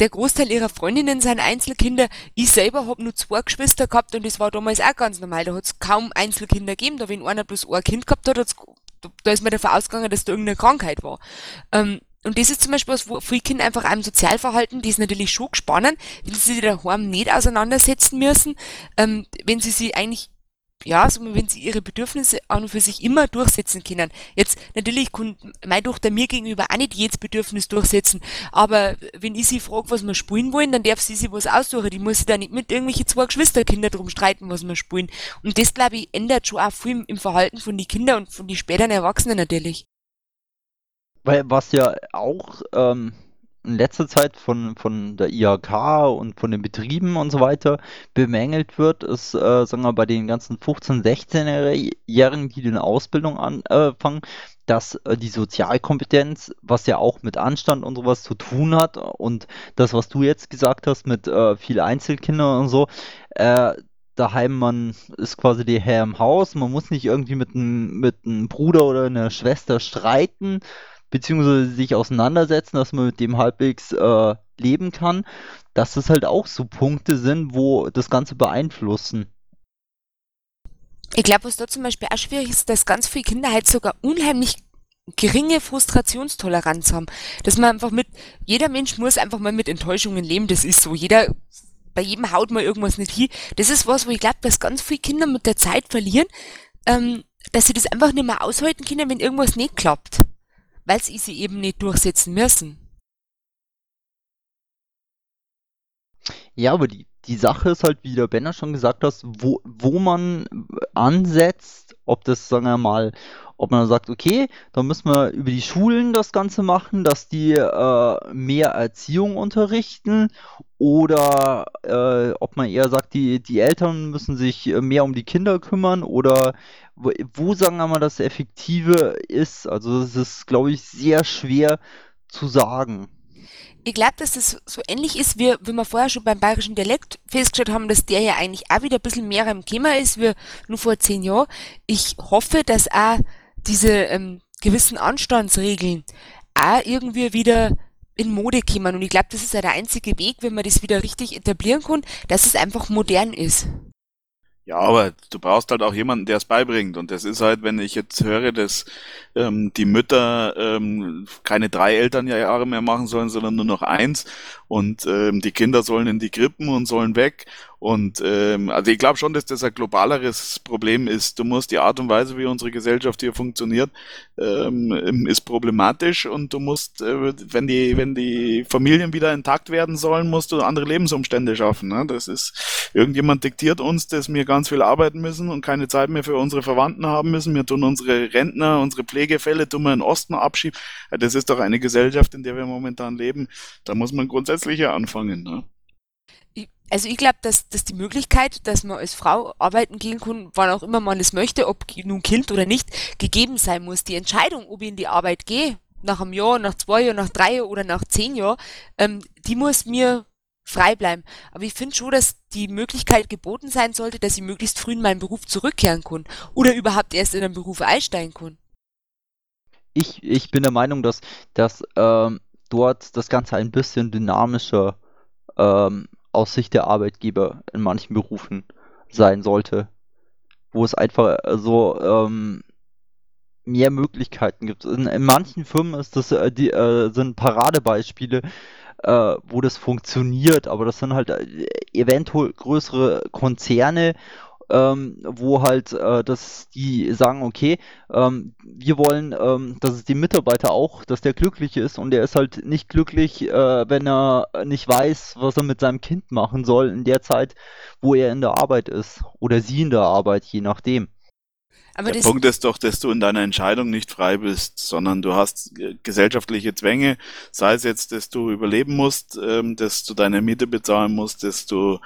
der Großteil ihrer Freundinnen sind Einzelkinder. Ich selber habe nur zwei Geschwister gehabt und das war damals auch ganz normal. Da hat es kaum Einzelkinder gegeben. Da wenn einer bloß ein Kind gehabt hat, da ist man davon ausgegangen, dass da irgendeine Krankheit war. Ähm, und das ist zum Beispiel was, wo viele Kinder einfach einem Sozialverhalten, die ist natürlich schon gespannt, wenn sie sich daheim nicht auseinandersetzen müssen, ähm, wenn sie sich eigentlich ja, so wenn sie ihre Bedürfnisse an und für sich immer durchsetzen können. Jetzt, natürlich kann meine Tochter mir gegenüber auch nicht jedes Bedürfnis durchsetzen, aber wenn ich sie frage, was wir spielen wollen, dann darf sie sich was aussuchen. Die muss sich da nicht mit irgendwelchen zwei Geschwisterkinder drum streiten, was wir spielen. Und das, glaube ich, ändert schon auch viel im Verhalten von den Kindern und von den späteren Erwachsenen natürlich. Weil was ja auch ähm, in letzter Zeit von, von der IHK und von den Betrieben und so weiter bemängelt wird, ist, äh, sagen wir, bei den ganzen 15-, 16-Jährigen, die eine Ausbildung anfangen, dass äh, die Sozialkompetenz, was ja auch mit Anstand und sowas zu tun hat, und das, was du jetzt gesagt hast mit äh, viel Einzelkindern und so, äh, daheim, man ist quasi der Herr im Haus, man muss nicht irgendwie mit einem mit einem Bruder oder einer Schwester streiten, beziehungsweise sich auseinandersetzen, dass man mit dem halbwegs äh, leben kann, dass das halt auch so Punkte sind, wo das Ganze beeinflussen. Ich glaube, was da zum Beispiel auch schwierig ist, dass ganz viele Kinder halt sogar unheimlich geringe Frustrationstoleranz haben. Dass man einfach mit, jeder Mensch muss einfach mal mit Enttäuschungen leben, das ist so. Jeder, bei jedem haut mal irgendwas nicht hin. Das ist was, wo ich glaube, dass ganz viele Kinder mit der Zeit verlieren, ähm, dass sie das einfach nicht mehr aushalten können, wenn irgendwas nicht klappt. Weil sie sie eben nicht durchsetzen müssen. Ja, aber die, die Sache ist halt, wie der Benner schon gesagt hat, wo, wo man ansetzt, ob das, sagen wir mal, ob man sagt, okay, dann müssen wir über die Schulen das Ganze machen, dass die äh, mehr Erziehung unterrichten oder äh, ob man eher sagt, die, die Eltern müssen sich mehr um die Kinder kümmern oder wo, wo sagen wir mal, das Effektive ist. Also das ist, glaube ich, sehr schwer zu sagen ich glaube, dass das so ähnlich ist, wie, wie wir vorher schon beim bayerischen Dialekt festgestellt haben, dass der ja eigentlich auch wieder ein bisschen mehr im Thema ist wie nur vor zehn Jahren. Ich hoffe, dass auch diese ähm, gewissen Anstandsregeln auch irgendwie wieder in Mode kommen. Und ich glaube, das ist ja der einzige Weg, wenn man das wieder richtig etablieren kann, dass es einfach modern ist. Ja, aber du brauchst halt auch jemanden, der es beibringt. Und das ist halt, wenn ich jetzt höre, dass ähm, die Mütter ähm, keine drei Elternjahre mehr machen sollen, sondern nur noch eins. Und ähm, die Kinder sollen in die Krippen und sollen weg. Und ähm, also ich glaube schon, dass das ein globaleres Problem ist. Du musst die Art und Weise, wie unsere Gesellschaft hier funktioniert, ähm, ist problematisch und du musst, äh, wenn die, wenn die Familien wieder intakt werden sollen, musst du andere Lebensumstände schaffen. Ne? Das ist, irgendjemand diktiert uns, dass wir ganz viel arbeiten müssen und keine Zeit mehr für unsere Verwandten haben müssen. Wir tun unsere Rentner, unsere Pflegefälle tun wir in Osten abschieben. Das ist doch eine Gesellschaft, in der wir momentan leben. Da muss man grundsätzlich ja anfangen. Ne? Also ich glaube, dass, dass die Möglichkeit, dass man als Frau arbeiten gehen kann, wann auch immer man es möchte, ob nun Kind oder nicht, gegeben sein muss. Die Entscheidung, ob ich in die Arbeit gehe, nach einem Jahr, nach zwei Jahren, nach drei Jahren oder nach zehn Jahren, ähm, die muss mir frei bleiben. Aber ich finde schon, dass die Möglichkeit geboten sein sollte, dass ich möglichst früh in meinen Beruf zurückkehren kann oder überhaupt erst in einen Beruf einsteigen kann. Ich, ich bin der Meinung, dass, dass ähm, dort das Ganze ein bisschen dynamischer ähm, aus Sicht der Arbeitgeber in manchen Berufen sein sollte. Wo es einfach so ähm, mehr Möglichkeiten gibt. In, in, manchen Firmen ist das, äh, die, äh, sind Paradebeispiele, äh, wo das funktioniert, aber das sind halt äh, eventuell größere Konzerne ähm, wo halt äh, dass die sagen, okay, ähm, wir wollen, ähm, dass es dem Mitarbeiter auch, dass der glücklich ist und der ist halt nicht glücklich, äh, wenn er nicht weiß, was er mit seinem Kind machen soll in der Zeit, wo er in der Arbeit ist oder sie in der Arbeit, je nachdem. Aber der Punkt ist doch, dass du in deiner Entscheidung nicht frei bist, sondern du hast gesellschaftliche Zwänge, sei es jetzt, dass du überleben musst, ähm, dass du deine Miete bezahlen musst, dass du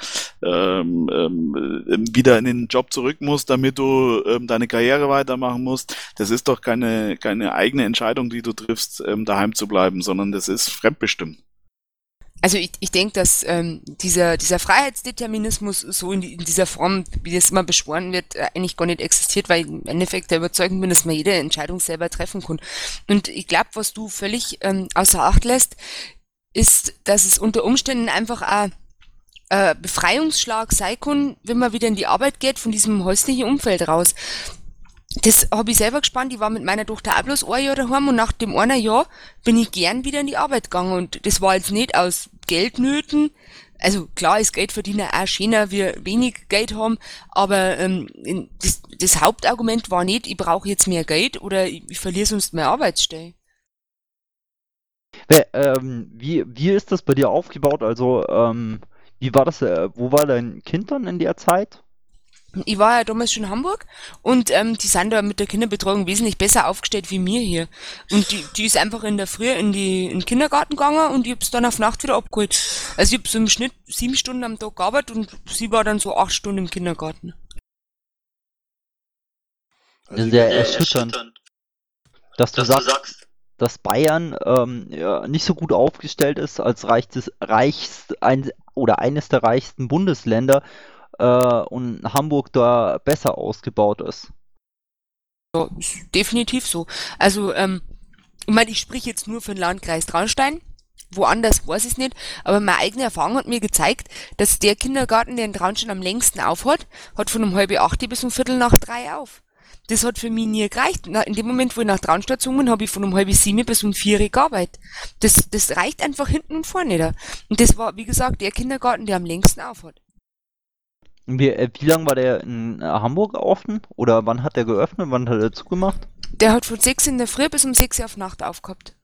ähm, ähm, wieder in den Job zurück musst, damit du ähm, deine Karriere weitermachen musst. Das ist doch keine, keine eigene Entscheidung, die du triffst, ähm, daheim zu bleiben, sondern das ist fremdbestimmt. Also ich, ich denke, dass ähm, dieser, dieser Freiheitsdeterminismus so in, in dieser Form, wie das immer beschworen wird, äh, eigentlich gar nicht existiert, weil ich im Endeffekt der Überzeugung bin, dass man jede Entscheidung selber treffen kann. Und ich glaube, was du völlig ähm, außer Acht lässt, ist, dass es unter Umständen einfach auch äh, Befreiungsschlag sein kann, wenn man wieder in die Arbeit geht, von diesem häuslichen Umfeld raus das habe ich selber gespannt. Ich war mit meiner Tochter auch bloß ein Jahr daheim und nach dem einen Jahr bin ich gern wieder in die Arbeit gegangen. Und das war jetzt nicht aus Geldnöten. Also klar ist Geld verdienen auch schöner, wir wenig Geld haben, aber ähm, das, das Hauptargument war nicht, ich brauche jetzt mehr Geld oder ich, ich verliere sonst mehr Arbeitsstelle. Ähm, wie, wie ist das bei dir aufgebaut? Also, ähm, wie war das, äh, wo war dein Kind dann in der Zeit? Ich war ja damals schon in Hamburg und ähm, die sind da mit der Kinderbetreuung wesentlich besser aufgestellt wie mir hier. Und die, die ist einfach in der Früh in, die, in den Kindergarten gegangen und ich hab's dann auf Nacht wieder abgeholt. Also ich hab so im Schnitt sieben Stunden am Tag gearbeitet und sie war dann so acht Stunden im Kindergarten. Also sehr erschütternd, dass du sagst, dass Bayern ähm, ja, nicht so gut aufgestellt ist als reichstes, reichst, ein, oder eines der reichsten Bundesländer äh, und Hamburg da besser ausgebaut ist. Ja, definitiv so. Also, ähm, ich meine, ich sprich jetzt nur für den Landkreis Traunstein. Woanders weiß ich es nicht, aber meine eigene Erfahrung hat mir gezeigt, dass der Kindergarten, der in Traunstein am längsten aufhat, hat von um halb acht bis um viertel nach drei auf. Das hat für mich nie gereicht. In dem Moment, wo ich nach Traunstein gezogen bin, habe ich von um halb sieben bis um vier gearbeitet. Das, das reicht einfach hinten und vorne nicht. Und das war, wie gesagt, der Kindergarten, der am längsten aufhat. Wie, äh, wie lange war der in äh, Hamburg offen? Oder wann hat der geöffnet? Wann hat er zugemacht? Der hat von 6 in der Früh bis um 6 Uhr auf Nacht aufgehabt.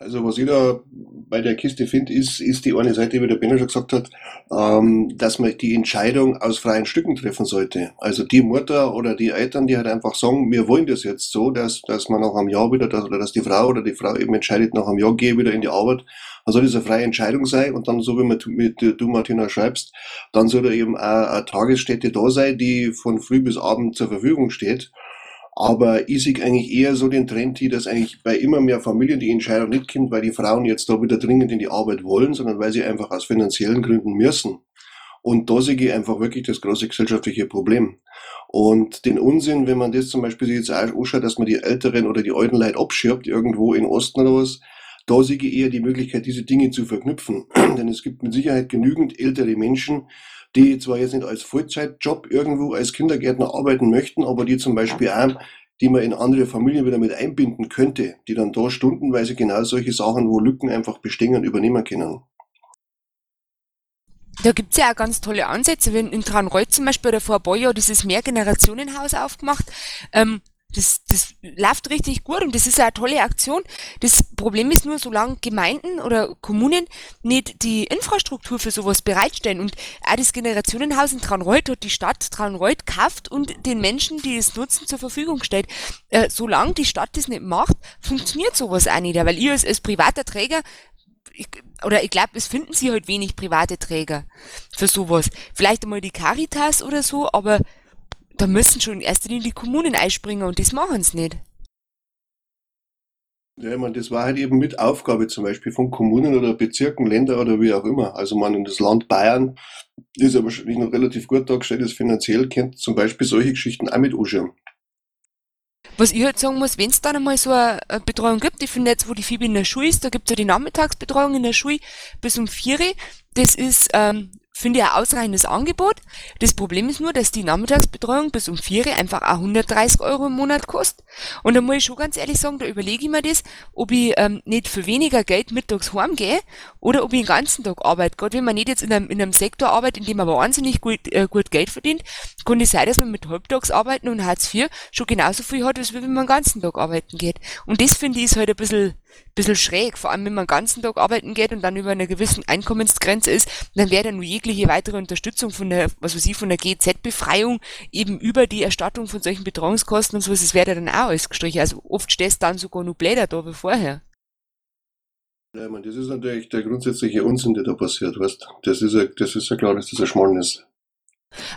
Also was ich da bei der Kiste finde, ist, ist die eine Seite, wie der Benner schon gesagt hat, ähm, dass man die Entscheidung aus freien Stücken treffen sollte. Also die Mutter oder die Eltern, die halt einfach sagen, wir wollen das jetzt so, dass, dass man nach einem Jahr wieder, dass, oder dass die Frau oder die Frau eben entscheidet, nach einem Jahr gehe wieder in die Arbeit, soll das eine freie Entscheidung sein und dann, so wie man, mit, du Martina schreibst, dann soll da eben eine, eine Tagesstätte da sein, die von früh bis abend zur Verfügung steht aber ich sehe eigentlich eher so den Trend hier, dass eigentlich bei immer mehr Familien die Entscheidung nicht kommt, weil die Frauen jetzt da wieder dringend in die Arbeit wollen, sondern weil sie einfach aus finanziellen Gründen müssen. Und da sehe ich einfach wirklich das große gesellschaftliche Problem. Und den Unsinn, wenn man das zum Beispiel jetzt anschaut, dass man die Älteren oder die alten Leute abschirbt, irgendwo in Osten oder was, da sehe ich eher die Möglichkeit, diese Dinge zu verknüpfen. Denn es gibt mit Sicherheit genügend ältere Menschen, die zwar jetzt nicht als Vollzeitjob irgendwo als Kindergärtner arbeiten möchten, aber die zum Beispiel auch, die man in andere Familien wieder mit einbinden könnte, die dann da stundenweise genau solche Sachen, wo Lücken einfach bestehen, übernehmen können. Da gibt's ja auch ganz tolle Ansätze. Wenn in Traunreuth zum Beispiel oder vor ein paar Jahren dieses Mehrgenerationenhaus aufgemacht, ähm, das, das läuft richtig gut und das ist eine tolle Aktion. Das Problem ist nur, solange Gemeinden oder Kommunen nicht die Infrastruktur für sowas bereitstellen und auch das Generationenhaus in Traunreuth hat die Stadt Traunreuth kauft und den Menschen, die es nutzen, zur Verfügung stellt. Äh, solange die Stadt das nicht macht, funktioniert sowas auch nicht. Weil ihr als, als privater Träger ich, oder ich glaube, es finden sie halt wenig private Träger für sowas. Vielleicht einmal die Caritas oder so, aber da müssen schon in erster Linie die Kommunen einspringen und das machen sie nicht. Ja, ich meine, das war halt eben mit Aufgabe zum Beispiel von Kommunen oder Bezirken, Ländern oder wie auch immer. Also man in das Land Bayern ist ja wahrscheinlich noch relativ gut dargestellt, das finanziell kennt zum Beispiel solche Geschichten auch mit anschauen. Was ich halt sagen muss, wenn es dann einmal so eine Betreuung gibt, ich finde jetzt, wo die Fibi in der Schule ist, da gibt es ja die Nachmittagsbetreuung in der Schule bis um vier. Das ist ähm, finde ich ein ausreichendes Angebot. Das Problem ist nur, dass die Nachmittagsbetreuung bis um vier einfach auch 130 Euro im Monat kostet. Und da muss ich schon ganz ehrlich sagen, da überlege ich mir das, ob ich ähm, nicht für weniger Geld mittags heimgehe oder ob ich den ganzen Tag arbeite. Gerade wenn man nicht jetzt in einem, in einem Sektor arbeitet, in dem man wahnsinnig gut, äh, gut Geld verdient, kann es sein, dass man mit Halbtagsarbeiten und Hartz IV schon genauso viel hat, als wenn man den ganzen Tag arbeiten geht. Und das finde ich ist halt ein bisschen bisschen schräg, vor allem wenn man den ganzen Tag arbeiten geht und dann über einer gewissen Einkommensgrenze ist, dann wäre dann nur jegliche weitere Unterstützung von der, was weiß ich, von der GZ-Befreiung eben über die Erstattung von solchen Betreuungskosten und sowas, das wäre dann auch alles gestrichen. Also oft stehst du dann sogar nur bläder da wie vorher. Ja, ich meine, das ist natürlich der grundsätzliche Unsinn, der da passiert, weißt Das ist ja, das ist ja klar, dass das ein Schmarrn ist.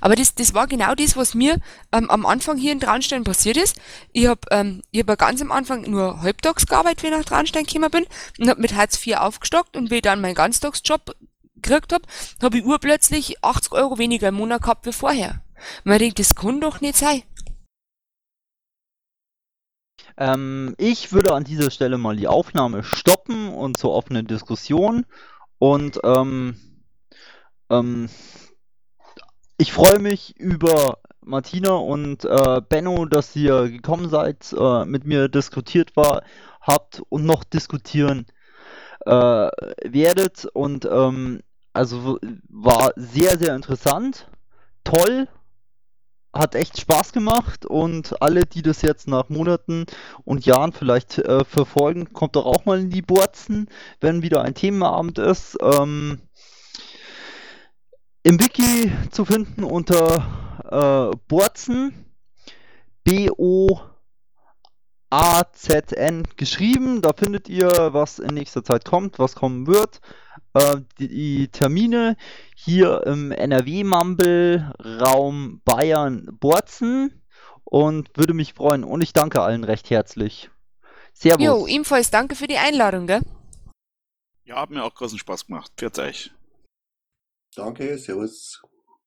Aber das, das war genau das, was mir ähm, am Anfang hier in Traunstein passiert ist. Ich habe ähm, hab ganz am Anfang nur halbtags gearbeitet, wie ich nach Traunstein gekommen bin und habe mit Hartz IV aufgestockt und wie ich dann meinen Ganztagsjob gekriegt habe, habe ich urplötzlich 80 Euro weniger im Monat gehabt wie vorher. Man denkt, das kann doch nicht sein. Ähm, ich würde an dieser Stelle mal die Aufnahme stoppen und zur offenen Diskussion und ähm, ähm, ich freue mich über Martina und äh, Benno, dass ihr gekommen seid, äh, mit mir diskutiert war, habt und noch diskutieren äh, werdet. Und ähm, also war sehr, sehr interessant, toll, hat echt Spaß gemacht und alle, die das jetzt nach Monaten und Jahren vielleicht äh, verfolgen, kommt doch auch mal in die Burzen, wenn wieder ein Themenabend ist. Ähm, im Wiki zu finden unter äh, Borzen. B-O-A-Z-N geschrieben. Da findet ihr, was in nächster Zeit kommt, was kommen wird. Äh, die, die, Termine hier im NRW-Mumble, Raum Bayern, Borzen. Und würde mich freuen. Und ich danke allen recht herzlich. Servus. Jo, ebenfalls danke für die Einladung, gell? Ja, hat mir auch großen Spaß gemacht. Pfiat euch. Danke, servus.